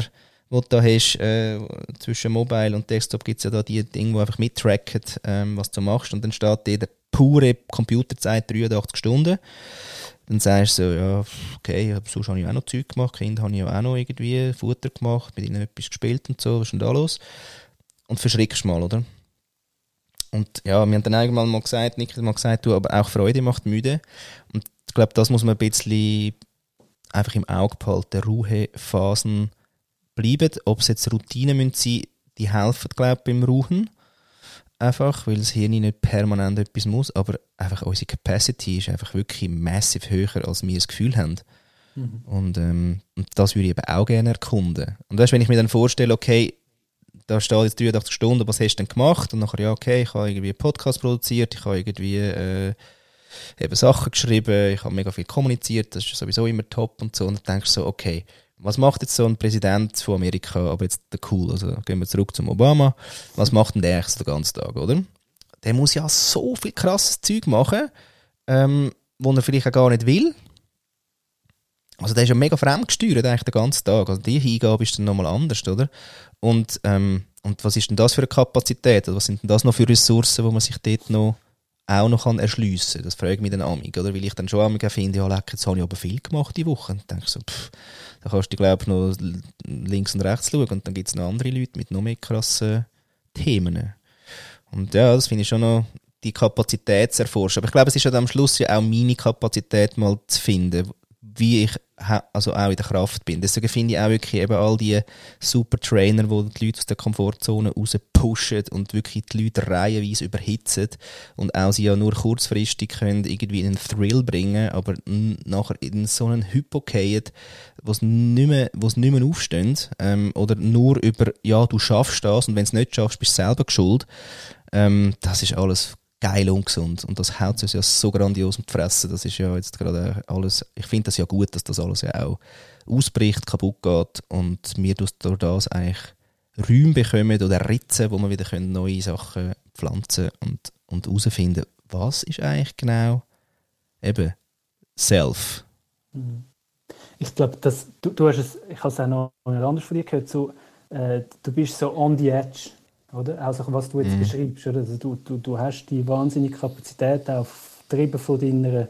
wo du da hast, äh, zwischen Mobile und Desktop gibt es ja da die Dinge, die einfach mittracken, ähm, was du machst. Und dann steht da pure Computerzeit 83 Stunden. Dann sagst du so, ja, okay, sonst habe ich auch noch Zeug gemacht, Kinder habe ich auch noch irgendwie Futter gemacht, mit ihnen etwas gespielt und so, was ist denn da los? Und verschrickst mal, oder? Und ja, wir haben dann irgendwann mal gesagt, Nick hat mal gesagt, du, aber auch Freude macht müde. Und ich glaube, das muss man ein bisschen einfach im Auge behalten. Ruhephasen bleiben. Ob es jetzt Routinen müssen sein die helfen, glaube ich, beim Ruhen. Einfach, weil das Hirn nicht permanent etwas muss. Aber einfach unsere Capacity ist einfach wirklich massiv höher, als wir das Gefühl haben. Mhm. Und, ähm, und das würde ich eben auch gerne erkunden. Und weißt, wenn ich mir dann vorstelle, okay, da steht jetzt 83 Stunden, was hast du denn gemacht? Und nachher, ja, okay, ich habe irgendwie einen Podcast produziert, ich habe irgendwie äh, eben Sachen geschrieben, ich habe mega viel kommuniziert, das ist sowieso immer top und so. Und dann denkst du so, okay, was macht jetzt so ein Präsident von Amerika, aber jetzt der cool, also gehen wir zurück zum Obama, was macht denn der eigentlich den ganzen Tag, oder? Der muss ja so viel krasses Zeug machen, ähm, wo er vielleicht auch gar nicht will. Also der ist ja mega fremdgesteuert eigentlich den ganzen Tag. Also die Hingabe ist dann nochmal anders, oder? Und, ähm, und was ist denn das für eine Kapazität? was sind denn das noch für Ressourcen, wo man sich dort noch auch noch kann erschliessen kann. Das frage ich mich dann amig, oder? Weil ich dann schon amig finde, ja, leck, jetzt habe ich aber viel gemacht die Woche. Und denke so, pff, da kannst du, glaube ich, noch links und rechts schauen und dann gibt es noch andere Leute mit noch mehr krassen Themen. Und ja, das finde ich schon noch die Kapazität zu erforschen. Aber ich glaube, es ist ja am Schluss ja auch meine Kapazität mal zu finden, wie ich also auch in der Kraft bin. Deswegen finde ich auch wirklich eben all die super Trainer, die die Leute aus der Komfortzone rauspushen und wirklich die Leute reihenweise überhitzen und auch sie ja nur kurzfristig können irgendwie einen Thrill bringen, aber nachher in so einen Hypo fallen, wo sie nicht mehr, nicht mehr aufstehen ähm, oder nur über, ja, du schaffst das und wenn du es nicht schaffst, bist du selber geschuld. Ähm, das ist alles geil ungesund. Und das haut uns ja so grandios mit Fressen. Das ist ja jetzt gerade alles, ich finde das ja gut, dass das alles ja auch ausbricht, kaputt geht und wir durch das eigentlich Räume bekommen oder Ritzen, wo wir wieder können neue Sachen pflanzen und, und herausfinden, was ist eigentlich genau eben Self. Mhm. Ich glaube, du, du hast es, ich habe es auch noch anders von dir gehört, so, äh, du bist so on the edge oder? Also was du jetzt mhm. beschreibst, oder? Also, du, du, du hast die wahnsinnige Kapazität aufgetrieben von deiner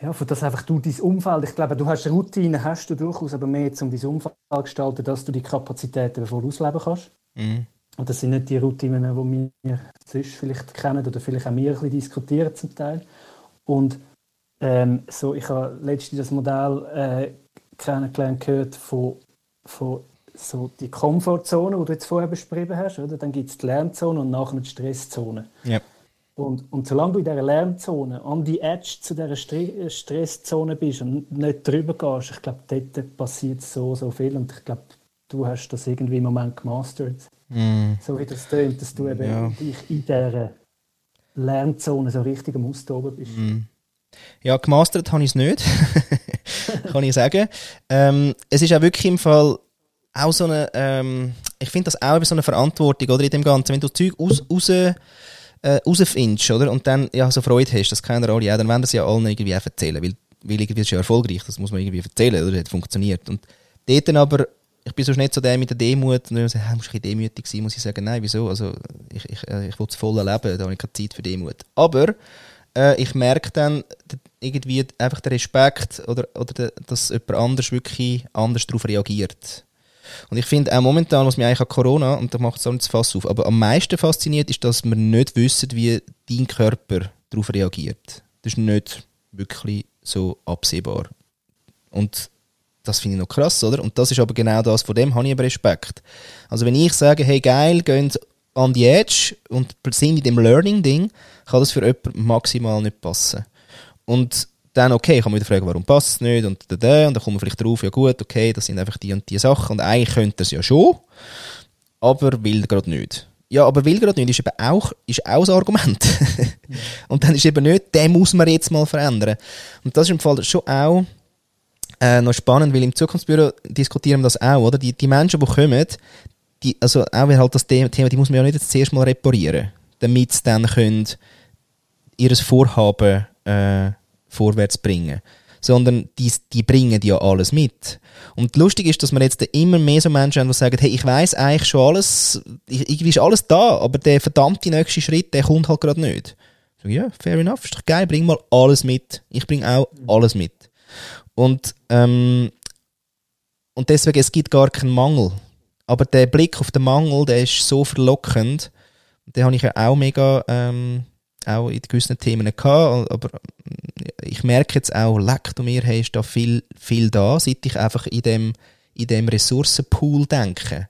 ja, von das einfach du dein Umfeld, ich glaube, du hast Routinen, hast du durchaus, aber mehr um dein Umfeld zu gestalten, dass du die Kapazitäten voll ausleben kannst. Mhm. Und das sind nicht die Routinen, die wir sonst vielleicht kennen oder vielleicht auch wir ein bisschen diskutieren zum Teil. Und ähm, so, ich habe letztens das Modell äh, kennengelernt gehört von, von so die Komfortzone, die du jetzt vorher beschrieben hast, oder? dann gibt es die Lernzone und nachher die Stresszone. Ja. Und, und solange du in dieser Lernzone, an die Edge zu dieser Stre Stresszone bist und nicht drüber gehst, ich glaube, dort passiert so, so viel. Und ich glaube, du hast das irgendwie im Moment gemastert. Mm. So wie das tönt, dass du eben ja. dich in dieser Lernzone so richtig am Austoben bist. Mm. Ja, gemastert habe ich es nicht, kann ich sagen. Ähm, es ist auch wirklich im Fall auch so eine, ähm, ich finde das auch so eine Verantwortung, oder, in dem Ganzen, wenn du Zeug aus, raus, äh, rausfindest, oder, und dann, ja, so Freude hast, das kennen alle auch, dann wollen das ja allen irgendwie auch erzählen, weil, weil irgendwie ist ja erfolgreich, das muss man irgendwie erzählen, oder, das hat funktioniert. Und dort dann aber, ich bin sonst nicht so der mit der Demut, und dann sage, hey, musst du ein bisschen demütig sein, muss ich sagen, nein, wieso, also, ich, ich, äh, ich will das volle Leben, da habe ich keine Zeit für Demut. Aber, äh, ich merke dann irgendwie einfach den Respekt, oder, oder dass jemand anders wirklich anders darauf reagiert. Und ich finde auch momentan, was mich eigentlich an Corona, und da macht es auch nicht das Fass auf, aber am meisten fasziniert ist, dass wir nicht wissen, wie dein Körper darauf reagiert. Das ist nicht wirklich so absehbar. Und das finde ich noch krass, oder? Und das ist aber genau das, von dem habe ich aber Respekt. Also wenn ich sage, hey geil, gehen an die Edge und sind in dem Learning-Ding, kann das für jemanden maximal nicht passen. Und dann, okay, kann mich wieder fragen, warum passt es nicht und da, und dann kommen wir vielleicht drauf, ja gut, okay, das sind einfach die und die Sachen und eigentlich könnte es ja schon, aber will gerade nicht. Ja, aber will gerade nicht ist eben auch, ist auch ein Argument. und dann ist eben nicht, den muss man jetzt mal verändern. Und das ist im Fall schon auch äh, noch spannend, weil im Zukunftsbüro diskutieren wir das auch, oder? Die, die Menschen, die kommen, die, also auch halt das Thema, die muss man ja nicht zuerst mal reparieren, damit sie dann können, ihr Vorhaben äh, vorwärts bringen. sondern die, die bringen ja alles mit. Und lustig ist, dass wir jetzt immer mehr so Menschen haben, die sagen, hey, ich weiß eigentlich schon alles, irgendwie ist alles da, aber der verdammte nächste Schritt, der kommt halt gerade nicht. So, ja, fair enough, ist doch geil, bring mal alles mit. Ich bringe auch alles mit. Und, ähm, und deswegen, es gibt gar keinen Mangel. Aber der Blick auf den Mangel, der ist so verlockend. Den habe ich ja auch mega, ähm, auch in gewissen Themen gehabt, aber ich merke jetzt auch, leck du mir, hast da viel, viel da, seit ich einfach in dem, in dem Ressourcenpool denke.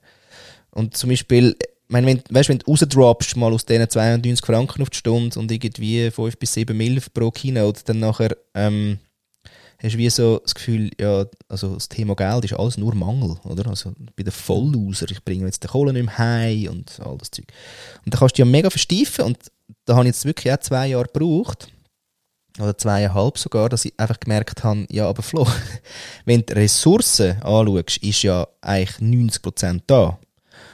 Und zum Beispiel, ich meine, wenn, weißt, wenn du rausdroppst, mal aus diesen 92 Franken auf die Stunde und irgendwie 5 bis 7 Mil pro Keynote, dann nachher, ähm, hast du wie so das Gefühl, ja, also das Thema Geld ist alles nur Mangel, oder? Also bei den Vollloser, ich bringe jetzt den Kohle nicht mehr heim und all das Zeug. Und da kannst du ja mega versteifen und da habe ich jetzt wirklich auch zwei Jahre gebraucht, oder zweieinhalb sogar, dass ich einfach gemerkt habe, ja, aber Flo, wenn du Ressourcen anschaust, ist ja eigentlich 90% da.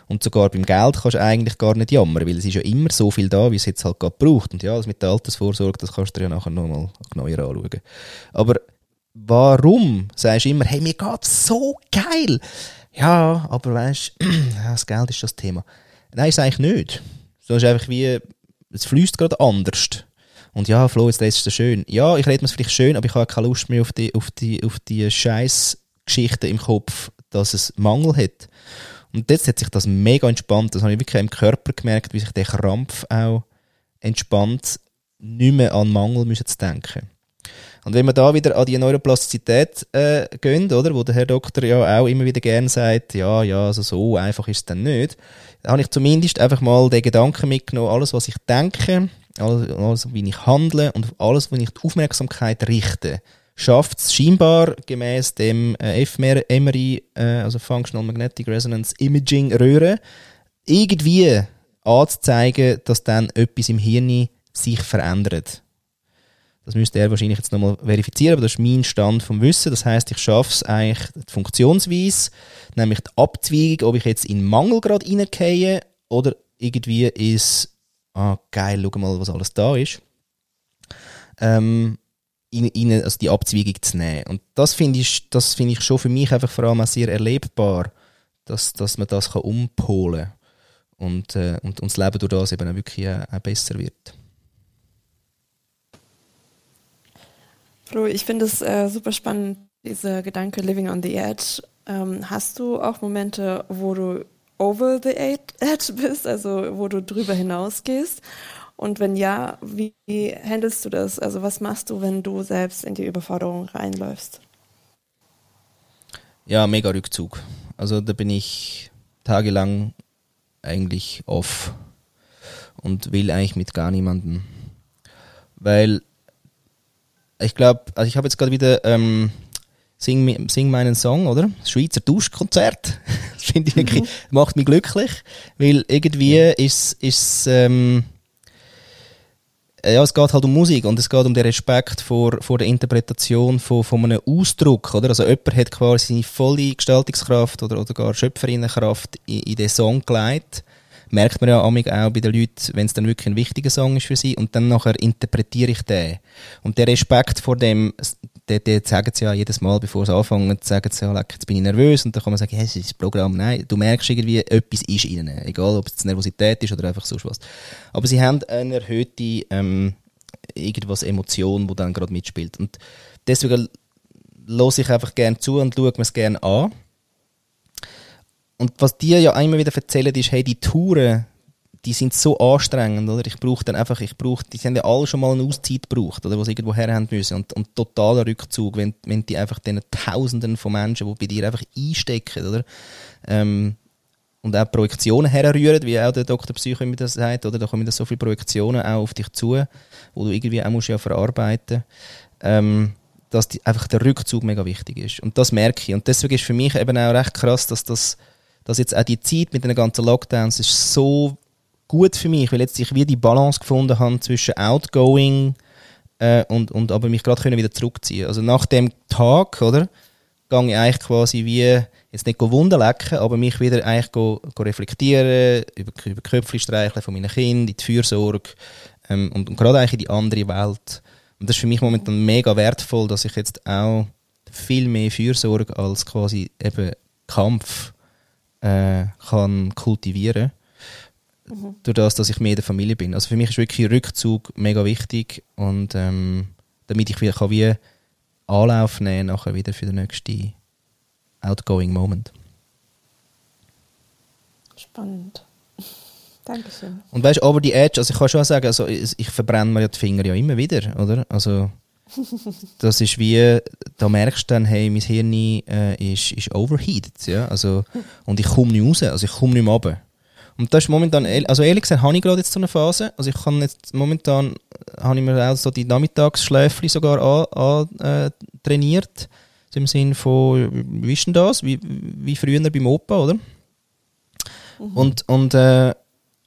Und sogar beim Geld kannst du eigentlich gar nicht jammern, weil es ist ja immer so viel da, wie es jetzt halt gerade braucht. Und ja, das mit der Altersvorsorge, das kannst du dir ja nachher nochmal genauer anschauen. Aber warum sagst du immer, hey, mir geht's so geil? Ja, aber weißt du, das Geld ist das Thema. Nein, ist eigentlich nicht. So ist einfach wie, es fließt gerade anders. Und ja, Flo, jetzt ist es schön. Ja, ich rede mir vielleicht schön, aber ich habe keine Lust mehr auf die, auf die, auf die scheiß im Kopf, dass es Mangel hat. Und jetzt hat sich das mega entspannt. Das habe ich wirklich im Körper gemerkt, wie sich der Krampf auch entspannt, nicht mehr an Mangel zu denken. Und wenn wir da wieder an die Neuroplastizität äh, gehen, oder, wo der Herr Doktor ja auch immer wieder gerne sagt, ja, ja, also so einfach ist es dann nicht, habe ich zumindest einfach mal den Gedanken mitgenommen, alles, was ich denke, alles, alles wie ich handle und alles, wo ich die Aufmerksamkeit richte, schafft es scheinbar gemäß dem äh, fMRI, äh, also Functional Magnetic Resonance Imaging Röhre, irgendwie anzuzeigen, dass dann etwas im Hirn sich verändert. Das müsste er wahrscheinlich jetzt nochmal verifizieren, aber das ist mein Stand vom Wissen. Das heißt, ich schaffe es eigentlich Funktionsweise, nämlich die Abzweigung, ob ich jetzt in Mangel gerade reingehe oder irgendwie ist, ah geil, schau mal, was alles da ist. Ähm, in, in, also die Abzweigung zu nehmen. Und das finde ich, das finde ich schon für mich einfach vor allem auch sehr erlebbar, dass, dass man das kann umpolen kann und, äh, und, und das Leben durch das eben auch wirklich auch besser wird. Flo, ich finde es äh, super spannend, dieser Gedanke Living on the Edge. Ähm, hast du auch Momente, wo du over the edge bist, also wo du drüber hinausgehst? Und wenn ja, wie handelst du das? Also was machst du, wenn du selbst in die Überforderung reinläufst? Ja, mega Rückzug. Also da bin ich tagelang eigentlich off und will eigentlich mit gar niemandem. Weil ich glaube, also ich habe jetzt gerade wieder ähm, Sing, Sing meinen Song, oder? Das Schweizer Duschkonzert. das finde ich wirklich, mhm. macht mich glücklich, weil irgendwie ist es, ähm, ja, es geht halt um Musik und es geht um den Respekt vor, vor der Interpretation von, von einem Ausdruck, oder? Also jemand hat quasi seine volle Gestaltungskraft oder, oder gar Schöpferinnenkraft in, in den Song gelegt merkt man ja auch bei den Leuten, wenn es dann wirklich ein wichtiger Song ist für sie und dann nachher interpretiere ich den. Und der Respekt vor dem, der, sagen sie ja jedes Mal, bevor sie anfangen, sagen sie ja, jetzt bin ich nervös und dann kann man sagen, hey, es ist das Programm. Nein, du merkst irgendwie, etwas ist ihnen. Egal, ob es Nervosität ist oder einfach so was. Aber sie haben eine erhöhte, ähm, irgendwas Emotion, die dann gerade mitspielt. Und deswegen höre ich einfach gerne zu und schaue mir es gerne an. Und was die ja immer wieder erzählen, ist, hey, die Touren, die sind so anstrengend, oder? Ich brauche dann einfach, ich brauche, die haben ja alle schon mal eine Auszeit gebraucht, oder? Sie irgendwo her haben müssen. Und, und totaler Rückzug, wenn, wenn die einfach den Tausenden von Menschen, die bei dir einfach einstecken, oder? Ähm, und auch Projektionen herrühren, wie auch der Dr. Psycho immer das sagt, oder? Da kommen das so viele Projektionen auch auf dich zu, wo du irgendwie auch musst ja verarbeiten. Ähm, dass die, einfach der Rückzug mega wichtig ist. Und das merke ich. Und deswegen ist für mich eben auch recht krass, dass das, dass jetzt auch die Zeit mit den ganzen Lockdowns ist so gut für mich, weil jetzt ich wie die Balance gefunden habe zwischen Outgoing äh, und, und aber mich gerade wieder zurückziehen. Also nach dem Tag, oder, gehe ich eigentlich quasi wie, jetzt nicht Wunden lecken, aber mich wieder eigentlich go, go reflektieren, über, über Köpfe streicheln von meinen Kindern, in die Fürsorge ähm, und, und gerade eigentlich in die andere Welt Und das ist für mich momentan mega wertvoll, dass ich jetzt auch viel mehr Fürsorge als quasi eben Kampf äh, kann kultivieren mhm. durch das, dass ich mehr in der Familie bin. Also für mich ist wirklich Rückzug mega wichtig und ähm, damit ich wieder kann wie Anlauf nehmen nachher wieder für den nächsten outgoing Moment. Spannend. Dankeschön. Und weißt du, aber die Edge, also ich kann schon sagen, also ich, ich verbrenne mir ja die Finger ja immer wieder, oder? Also das ist wie, da merkst du dann, hey, mein Hirn äh, ist, ist overheated, ja, also und ich komme nicht raus, also ich komme nicht mehr runter. Und das ist momentan, also ehrlich gesagt, habe ich gerade jetzt so eine Phase, also ich kann jetzt, momentan habe ich mir auch so die Nachmittagsschläfli sogar an, an äh, trainiert, im Sinn von, wie ist denn das, wie, wie früher beim Opa, oder? Mhm. Und, und äh,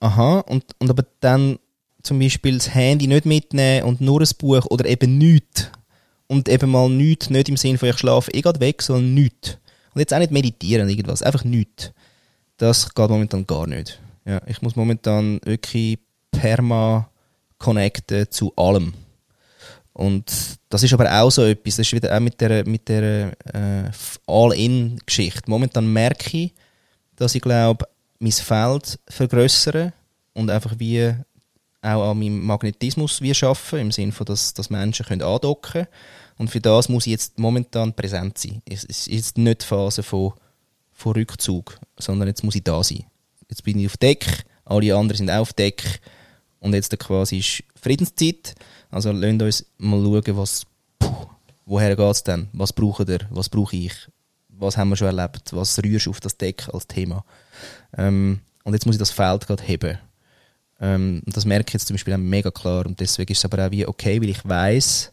aha, und, und aber dann zum Beispiel das Handy nicht mitnehmen und nur ein Buch oder eben nichts. Und eben mal nichts, nicht im Sinne von ich schlafe eh gerade weg, sondern nichts. Und jetzt auch nicht meditieren irgendwas, einfach nichts. Das geht momentan gar nicht. Ja, ich muss momentan wirklich perma connecten zu allem. Und das ist aber auch so etwas, das ist wieder auch mit der, mit der äh, All-In-Geschichte. Momentan merke ich, dass ich glaube, mein Feld vergrößere und einfach wie auch an meinem Magnetismus schaffen, im Sinne dass, dass Menschen können andocken können. Und für das muss ich jetzt momentan präsent sein. Es ist jetzt nicht die Phase von, von Rückzug, sondern jetzt muss ich da sein. Jetzt bin ich auf Deck, alle anderen sind auch auf Deck und jetzt quasi ist Friedenszeit. Also lasst uns mal schauen, was, puh, woher geht es denn? Was braucht ihr? Was brauche ich? Was haben wir schon erlebt? Was rührst du auf das Deck als Thema? Ähm, und jetzt muss ich das Feld gerade heben. Ähm, und das merke ich jetzt zum Beispiel auch mega klar. Und deswegen ist es aber auch wie okay, weil ich weiß,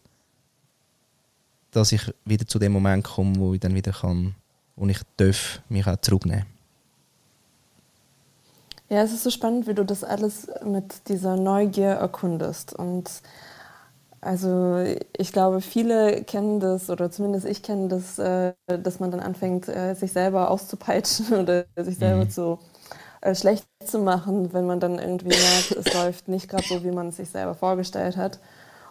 dass ich wieder zu dem Moment komme, wo ich dann wieder kann, wo ich darf, mich auch zurücknehmen. Ja, es ist so spannend, wie du das alles mit dieser Neugier erkundest. Und also ich glaube, viele kennen das, oder zumindest ich kenne das, äh, dass man dann anfängt, äh, sich selber auszupeitschen oder sich selber mhm. zu äh, schlecht zu machen, wenn man dann irgendwie merkt, es läuft nicht gerade so, wie man es sich selber vorgestellt hat.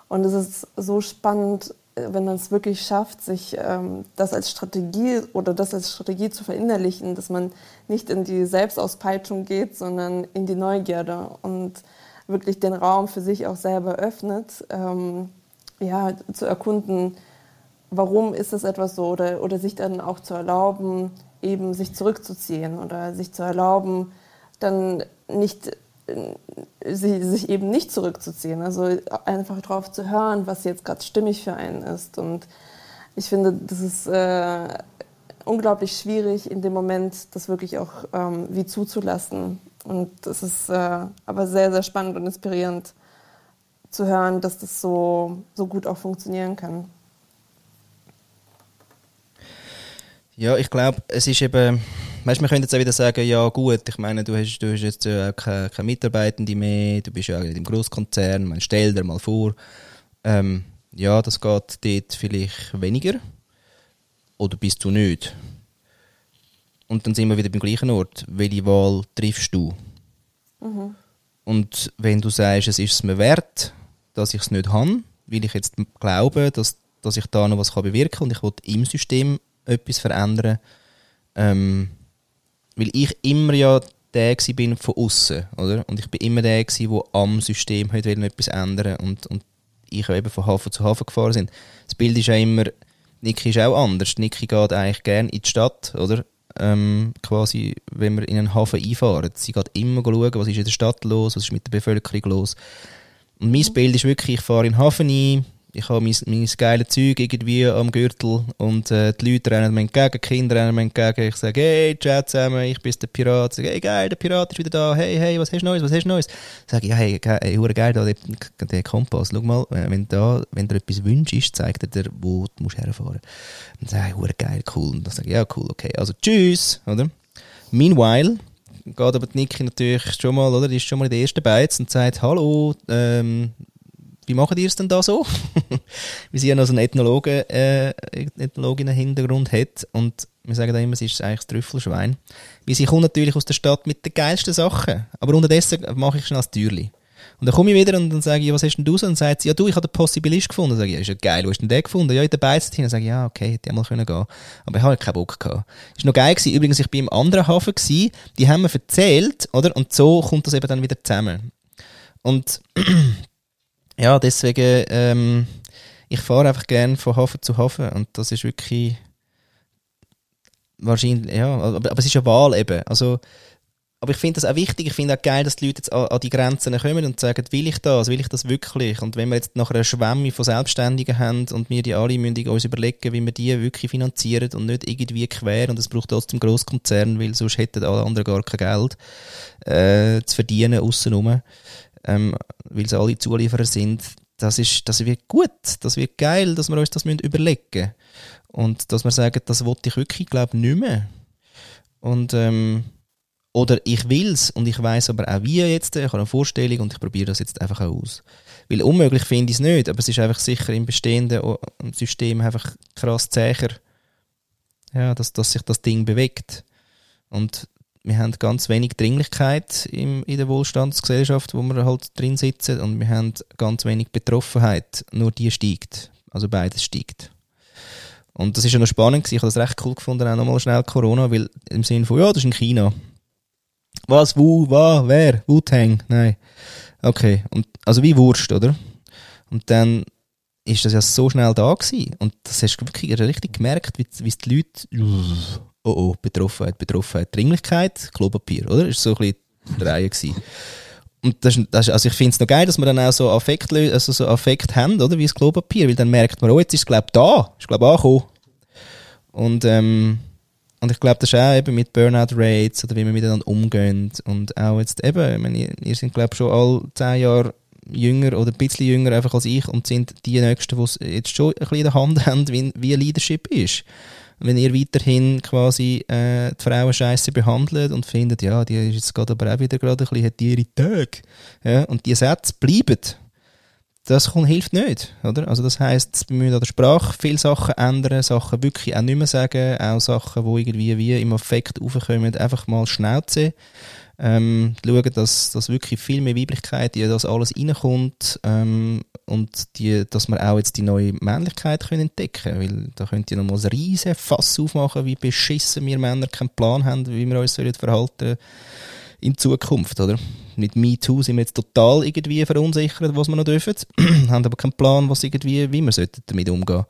Und es ist so spannend, äh, wenn man es wirklich schafft, sich ähm, das als Strategie oder das als Strategie zu verinnerlichen, dass man nicht in die Selbstauspeitschung geht, sondern in die Neugierde und wirklich den Raum für sich auch selber öffnet, ähm, ja, zu erkunden, warum ist das etwas so oder, oder sich dann auch zu erlauben, eben sich zurückzuziehen oder sich zu erlauben, dann nicht sich eben nicht zurückzuziehen, also einfach darauf zu hören, was jetzt gerade stimmig für einen ist. Und ich finde, das ist äh, unglaublich schwierig, in dem Moment das wirklich auch ähm, wie zuzulassen. Und es ist äh, aber sehr, sehr spannend und inspirierend zu hören, dass das so, so gut auch funktionieren kann. Ja, ich glaube, es ist eben weißt, wir können jetzt auch wieder sagen, ja gut, ich meine, du hast, du hast jetzt äh, keine, keine Mitarbeitende mehr, du bist ja auch im Großkonzern, man stell dir mal vor, ähm, ja, das geht dort vielleicht weniger oder bist du nicht? Und dann sind wir wieder beim gleichen Ort. Welche Wahl triffst du? Mhm. Und wenn du sagst, es ist mir wert, dass ich es nicht habe, weil ich jetzt glaube, dass, dass ich da noch was bewirken kann und ich will im System etwas verändern, ähm, weil ich immer ja der bin von außen, oder? Und ich bin immer der der am System heute etwas ändern und, und ich eben von Hafen zu Hafen gefahren sind. Das Bild ist ja immer, Niki ist auch anders. Niki geht eigentlich gerne in die Stadt, oder? Ähm, quasi, wenn wir in einen Hafen einfahren. Sie geht immer schauen, was ist in der Stadt los, was ist mit der Bevölkerung los. Und mein mhm. Bild ist wirklich, ich fahre in den Hafen ein, ich habe mein, mein geiles Zeug irgendwie am Gürtel und äh, die Leute rennen mir entgegen, die Kinder rennen mir entgegen. Ich sage, hey, chat zusammen, ich bin der Pirat. Ich sage, hey, geil, der Pirat ist wieder da. Hey, hey, was hast du Neues, was hast du Neues? Ich sage, ja, hey, geil, hey, geil, da, der, der Kompass. Schau mal, wenn, da, wenn du etwas wünschst, zeigt er dir, wo du musst herfahren musst. Dann sage hey, geil, cool. Und dann sage ich, ja, cool, okay. Also, tschüss, oder? Meanwhile, geht aber die Niki natürlich schon mal, oder? Die ist schon mal in den ersten Beiz und sagt, hallo, ähm, wie machen die es denn da so? Weil sie ja noch so einen Ethnologen, äh, Ethnologinnen-Hintergrund hat. Und wir sagen da immer, sie ist eigentlich das Trüffelschwein. Weil sie kommt natürlich aus der Stadt mit den geilsten Sachen. Aber unterdessen mache ich schnell das Türli. Und dann komme ich wieder und dann sage ich, was hast denn du so? Und dann sagt sie, ja du, ich habe den Possibilist gefunden. Dann sage ich, ja, ist ja geil, wo hast du den gefunden? Ja, in der Beizentin. Dann sage ich, ja, okay, hätte ich mal können gehen. Aber ich habe keinen Bock gehabt. Ist noch geil gewesen. Übrigens, ich bin im anderen Hafen gewesen, die haben mir erzählt, oder? Und so kommt das eben dann wieder zusammen. Und, ja, deswegen, ähm, ich fahre einfach gerne von Hafen zu Hafen und das ist wirklich wahrscheinlich, ja, aber, aber es ist eine Wahl eben. Also, aber ich finde das auch wichtig, ich finde auch geil, dass die Leute jetzt an, an, die Grenzen kommen und sagen, will ich das, will ich das wirklich? Und wenn wir jetzt nachher eine Schwemme von Selbstständigen haben und wir die alle müssen uns überlegen, wie wir die wirklich finanzieren und nicht irgendwie quer und es braucht trotzdem Grosskonzern, weil sonst hätten alle anderen gar kein Geld äh, zu verdienen außenrum, ähm, weil sie alle Zulieferer sind. Das, ist, das wird gut, das wird geil, dass wir uns das müssen überlegen und dass wir sagen, das wollte ich wirklich, glaube nicht mehr. Und ähm, oder ich will's und ich weiß aber auch wie jetzt, ich habe eine Vorstellung und ich probiere das jetzt einfach auch aus. Weil unmöglich finde ich es nicht, aber es ist einfach sicher im bestehenden System einfach krass zäher, ja, dass, dass sich das Ding bewegt. Und wir haben ganz wenig Dringlichkeit im, in der Wohlstandsgesellschaft, wo wir halt drin sitzen und wir haben ganz wenig Betroffenheit, nur die steigt. Also beides steigt. Und das ist ja noch spannend ich habe das recht cool gefunden, auch nochmal schnell Corona, weil im Sinne von, ja, das ist in China. Was, wo, was, wer? Wu-Tang? Nein. Okay. Und, also wie Wurst, oder? Und dann ist das ja so schnell da gewesen. Und das hast du wirklich richtig gemerkt, wie, wie die Leute, oh oh, Betroffenheit, Betroffenheit, Dringlichkeit, Klopapier, oder? Das war so ein bisschen die Reihe gewesen. Und das, das, also ich finde es noch geil, dass wir dann auch so Affekt, also so Affekt haben, oder? Wie das Klopapier, weil dann merkt man, oh, jetzt ist es, glaube ich, da. Ist, glaube ich, angekommen. Und, ähm, und ich glaube, das ist auch eben mit Burnout Rates oder wie wir miteinander umgehen. Und auch jetzt eben, ich meine, ihr, sind, glaube ich, schon alle zehn Jahre jünger oder ein bisschen jünger einfach als ich und sind die Nächsten, die es jetzt schon ein bisschen in der Hand haben, wie, wie Leadership ist. Wenn ihr weiterhin quasi äh, die Frauen scheiße behandelt und findet, ja, die ist jetzt gerade aber auch wieder gerade ein bisschen, hat ihre Tage. Ja, und die Sätze bleiben das hilft nicht, oder? Also das heißt, wir müssen an der Sprache viele Sachen ändern, Sachen wirklich auch nicht mehr sagen, auch Sachen, die irgendwie wie im Affekt aufkommen, einfach mal schnauzen. Ähm, schauen, dass, dass wirklich viel mehr Weiblichkeit in das alles reinkommt ähm, und die, dass wir auch jetzt die neue Männlichkeit können entdecken weil da könnt ihr nochmal ein riesen Fass aufmachen, wie beschissen wir Männer keinen Plan haben, wie wir uns verhalten in Zukunft, oder? Mit MeToo sind wir jetzt total irgendwie verunsichert, was wir noch dürfen, haben aber keinen Plan, was irgendwie, wie wir damit umgehen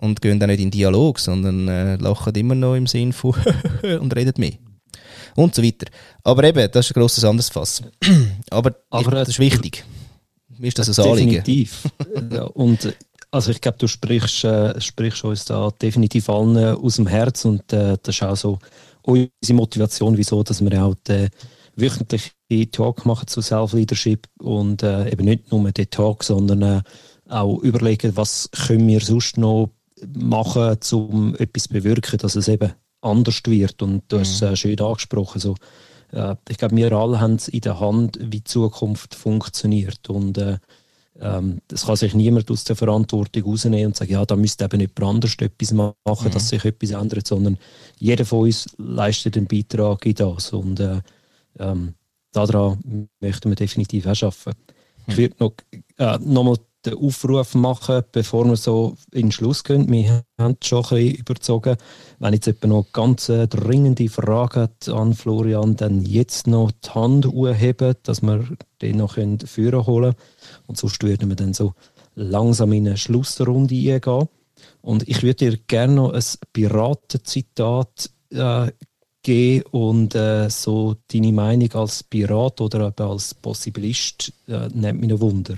und gehen dann nicht in Dialog, sondern äh, lachen immer noch im Sinn von und reden mehr. Und so weiter. Aber eben, das ist ein grosses anderes Fass. aber, aber ich, das ist wichtig. Mir ist das ein Anliegen. Definitiv. ja, und also ich glaube, du sprichst, äh, sprichst uns da definitiv allen aus dem Herz und äh, das ist auch so unsere Motivation, wieso, dass wir auch die, wöchentliche Talk machen zu Self-Leadership und äh, eben nicht nur den Talk, sondern äh, auch überlegen, was können wir sonst noch machen, um etwas zu bewirken, dass es eben anders wird. Und du hast es mhm. äh, schön angesprochen. So, äh, ich glaube, wir alle haben es in der Hand, wie die Zukunft funktioniert. Und äh, ähm, kann sich niemand aus der Verantwortung rausnehmen und sagen, ja, da müsste eben jemand anders etwas machen, mhm. dass sich etwas ändert, sondern jeder von uns leistet einen Beitrag in das. Und äh, ähm, daran möchten wir definitiv auch arbeiten. Ich hm. würde noch, äh, noch mal den Aufruf machen, bevor wir so in den Schluss gehen. Wir haben schon ein bisschen überzogen. Wenn jetzt jemand noch ganz äh, dringende Fragen an Florian, dann jetzt noch die Hand heben, dass wir den noch führen holen Und sonst würden wir dann so langsam in eine Schlussrunde eingehen. Und ich würde dir gerne noch ein Piratenzitat äh, geben und äh, so deine Meinung als Pirat oder eben als Possibilist äh, nimmt mich ein Wunder.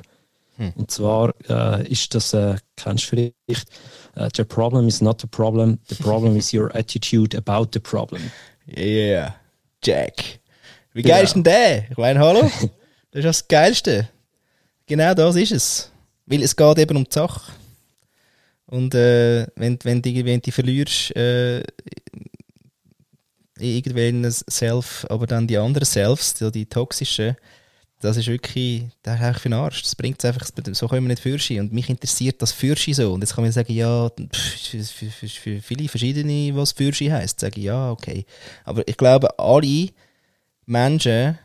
Hm. Und zwar äh, ist das, äh, kennst du vielleicht, uh, the problem is not the problem, the problem is your attitude about the problem. Yeah, Jack. Wie geil ja. ist denn der? Ich meine, hallo? Das ist das Geilste. Genau das ist es. Weil es geht eben um die Sache. Und äh, wenn, wenn, die, wenn die verlierst, äh, irgendwelchen Self, aber dann die anderen Selves, die, die toxischen, das ist wirklich, das ist eigentlich für den Arsch. Das bringt es einfach, so können wir nicht Fürschi. Und mich interessiert das Fürschi so. Und jetzt kann man sagen, ja, für, für, für, für viele verschiedene, was Fürschi heisst, sage ich, ja, okay. Aber ich glaube, alle Menschen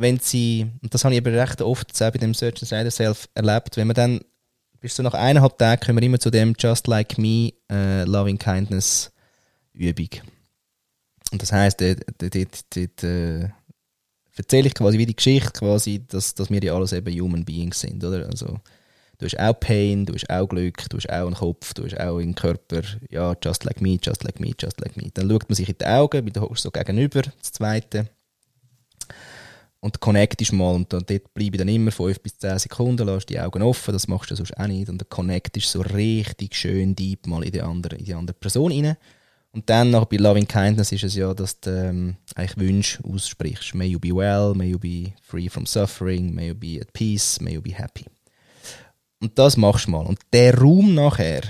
wenn sie, und das habe ich aber recht oft bei dem Search Insider Self erlebt, wenn man dann, bis so nach eineinhalb Tagen kommen wir immer zu dem Just Like Me äh, Loving Kindness Übung. Und das heisst, dort, dort, dort äh, erzähle ich quasi wie die Geschichte, quasi, dass, dass wir ja alles eben Human Beings sind, oder? Also, du hast auch Pain, du hast auch Glück, du hast auch einen Kopf, du hast auch einen Körper, ja, just like me, just like me, just like me. Dann schaut man sich in die Augen, weil du hockst so gegenüber, das Zweite. Und connectest mal, und dann, dort bleibe ich dann immer 5 bis 10 Sekunden, lass die Augen offen, das machst du sonst auch nicht. Und dann connectest so richtig schön deep mal in die andere, in die andere Person rein. Und dann noch bei Loving Kindness ist es ja, dass du ähm, eigentlich Wünsche aussprichst. May you be well, may you be free from suffering, may you be at peace, may you be happy. Und das machst du mal. Und der Raum nachher,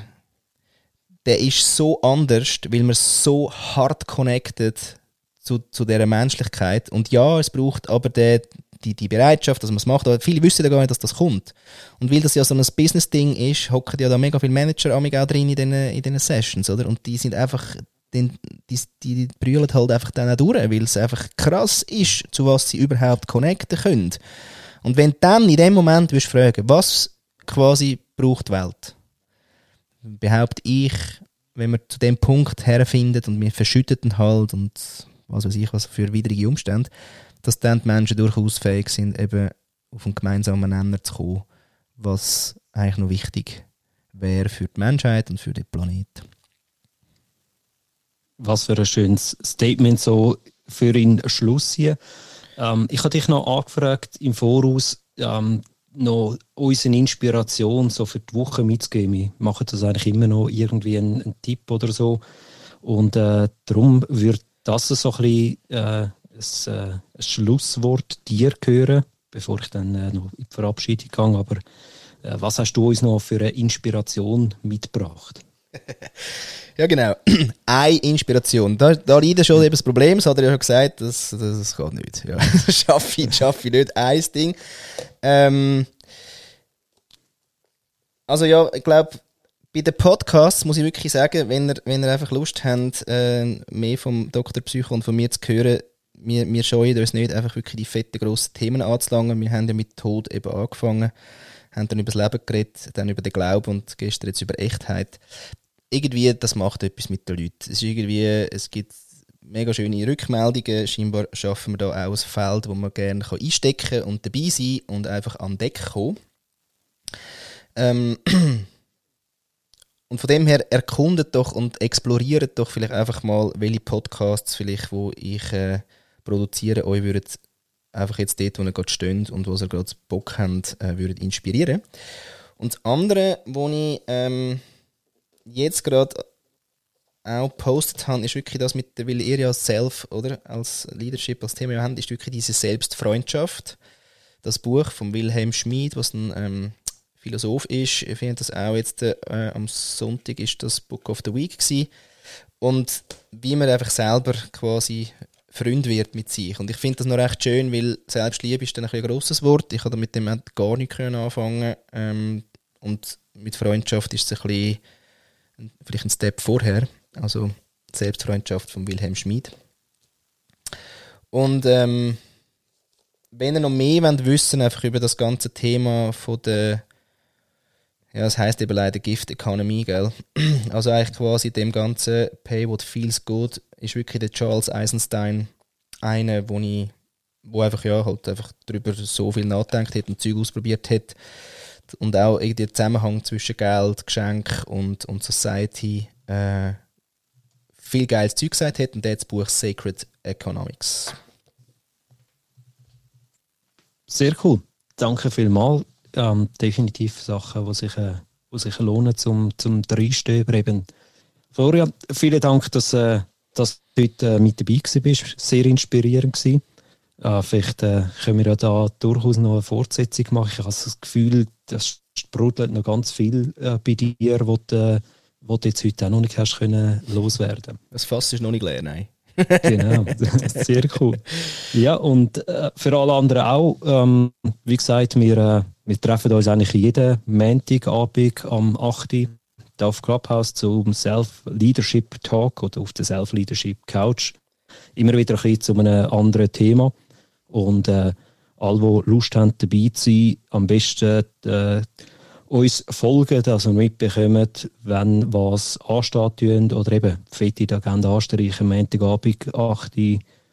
der ist so anders, weil man so hart connected zu, zu dieser Menschlichkeit. Und ja, es braucht aber der, die, die Bereitschaft, dass man es macht. Aber viele wissen ja gar nicht, dass das kommt. Und weil das ja so ein Business-Ding ist, hocken ja da mega viele Manager auch drin in diesen, in diesen Sessions, oder? Und die sind einfach, die, die, die brüllen halt einfach dann auch durch, weil es einfach krass ist, zu was sie überhaupt connecten können. Und wenn du dann in dem Moment wirst fragen, was quasi braucht die Welt, behaupte ich, wenn wir zu dem Punkt herfinden und wir verschütten halt und was weiß ich, was für widrige Umstände, dass dann die Menschen durchaus fähig sind, eben auf einen gemeinsamen Nenner zu kommen, was eigentlich noch wichtig wäre für die Menschheit und für den Planeten. Was für ein schönes Statement so für den Schluss hier. Ähm, ich habe dich noch angefragt im Voraus, ähm, noch unsere Inspiration so für die Woche mitzugeben. Wir machen das eigentlich immer noch irgendwie einen, einen Tipp oder so. Und äh, darum würde das so ein bisschen äh, ein, äh, ein Schlusswort dir hören, bevor ich dann äh, noch in die Verabschiedung gehe. Aber äh, was hast du uns noch für eine Inspiration mitgebracht? ja, genau. eine Inspiration. Da, da liegt schon eben das Problem, das hat er ja schon gesagt, das, das, das geht nicht. Ja, schaffe ich, schaffe ich nicht. Ein Ding. Ähm, also ja, ich glaube, bei den Podcasts muss ich wirklich sagen, wenn ihr, wenn ihr einfach Lust habt, äh, mehr vom Dr. Psycho und von mir zu hören, wir, wir scheuen uns nicht, einfach wirklich die fetten, grossen Themen anzulangen. Wir haben ja mit Tod eben angefangen, haben dann über das Leben geredet, dann über den Glauben und gestern jetzt über Echtheit. Irgendwie, das macht etwas mit den Leuten. Es ist irgendwie, es gibt mega schöne Rückmeldungen. Scheinbar schaffen wir da auch ein Feld, wo man gerne einstecken kann und dabei sein und einfach an Deck kommen. Ähm, und von dem her erkundet doch und exploriert doch vielleicht einfach mal, welche Podcasts vielleicht, wo ich äh, produzieren, euch würden einfach jetzt dort, wo ihr gerade steht und wo ihr gerade Bock habt, äh, würdet inspirieren. Und das andere, was ich ähm, jetzt gerade auch gepostet habe, ist wirklich das mit weil ihr ja Self, oder, als Leadership, als Thema habt, ist wirklich diese Selbstfreundschaft. Das Buch von Wilhelm Schmid, was ein ähm, Philosoph ist, ich finde das auch jetzt, äh, am Sonntag ist das Book of the Week gewesen. Und wie man einfach selber quasi Freund wird mit sich. Und ich finde das noch recht schön, weil Selbstliebe ist dann ein, ein grosses Wort. Ich konnte mit dem gar nicht anfangen. Ähm, und mit Freundschaft ist es ein bisschen, vielleicht ein Step vorher. Also Selbstfreundschaft von Wilhelm Schmid. Und ähm, wenn ihr noch mehr wollt wissen einfach über das ganze Thema von der ja, das heißt eben leider Gift Economy, gell? Also eigentlich quasi dem ganzen Pay What Feels Good ist wirklich der Charles Eisenstein einer, wo ich, wo einfach ja halt einfach darüber so viel nachdenkt hat und Zeug ausprobiert hat und auch irgendwie den Zusammenhang zwischen Geld, Geschenk und, und Society äh, viel geiles Zeug gesagt hat und hat das Buch Sacred Economics. Sehr cool. Danke vielmals ähm, definitiv Sachen, die sich, äh, sich lohnen zum, zum Dreistöber. Florian, vielen Dank, dass, äh, dass du heute äh, mit dabei bist. Sehr inspirierend gewesen. Äh, vielleicht äh, können wir ja da durchaus noch eine Fortsetzung machen. Ich habe das Gefühl, das sprudelt noch ganz viel äh, bei dir, was du, äh, du jetzt heute auch noch nicht hast können loswerden. Das Fass ist noch nicht leer, nein genau, sehr cool. Ja, und äh, für alle anderen auch, ähm, wie gesagt, wir, äh, wir treffen uns eigentlich jeden Montagabend am 8. Uhr auf Clubhouse zum Self-Leadership Talk oder auf der Self-Leadership Couch. Immer wieder ein bisschen zu einem anderen Thema. Und äh, alle, die Lust haben, dabei zu sein, am besten äh, uns folgen, dass wir mitbekommen, wenn was ansteht oder eben fette die Agenda anstreichen, Montagabend 8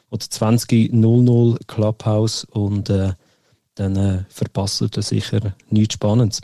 oder 20.00 Clubhouse und äh, dann äh, verpasst ihr sicher nichts Spannendes.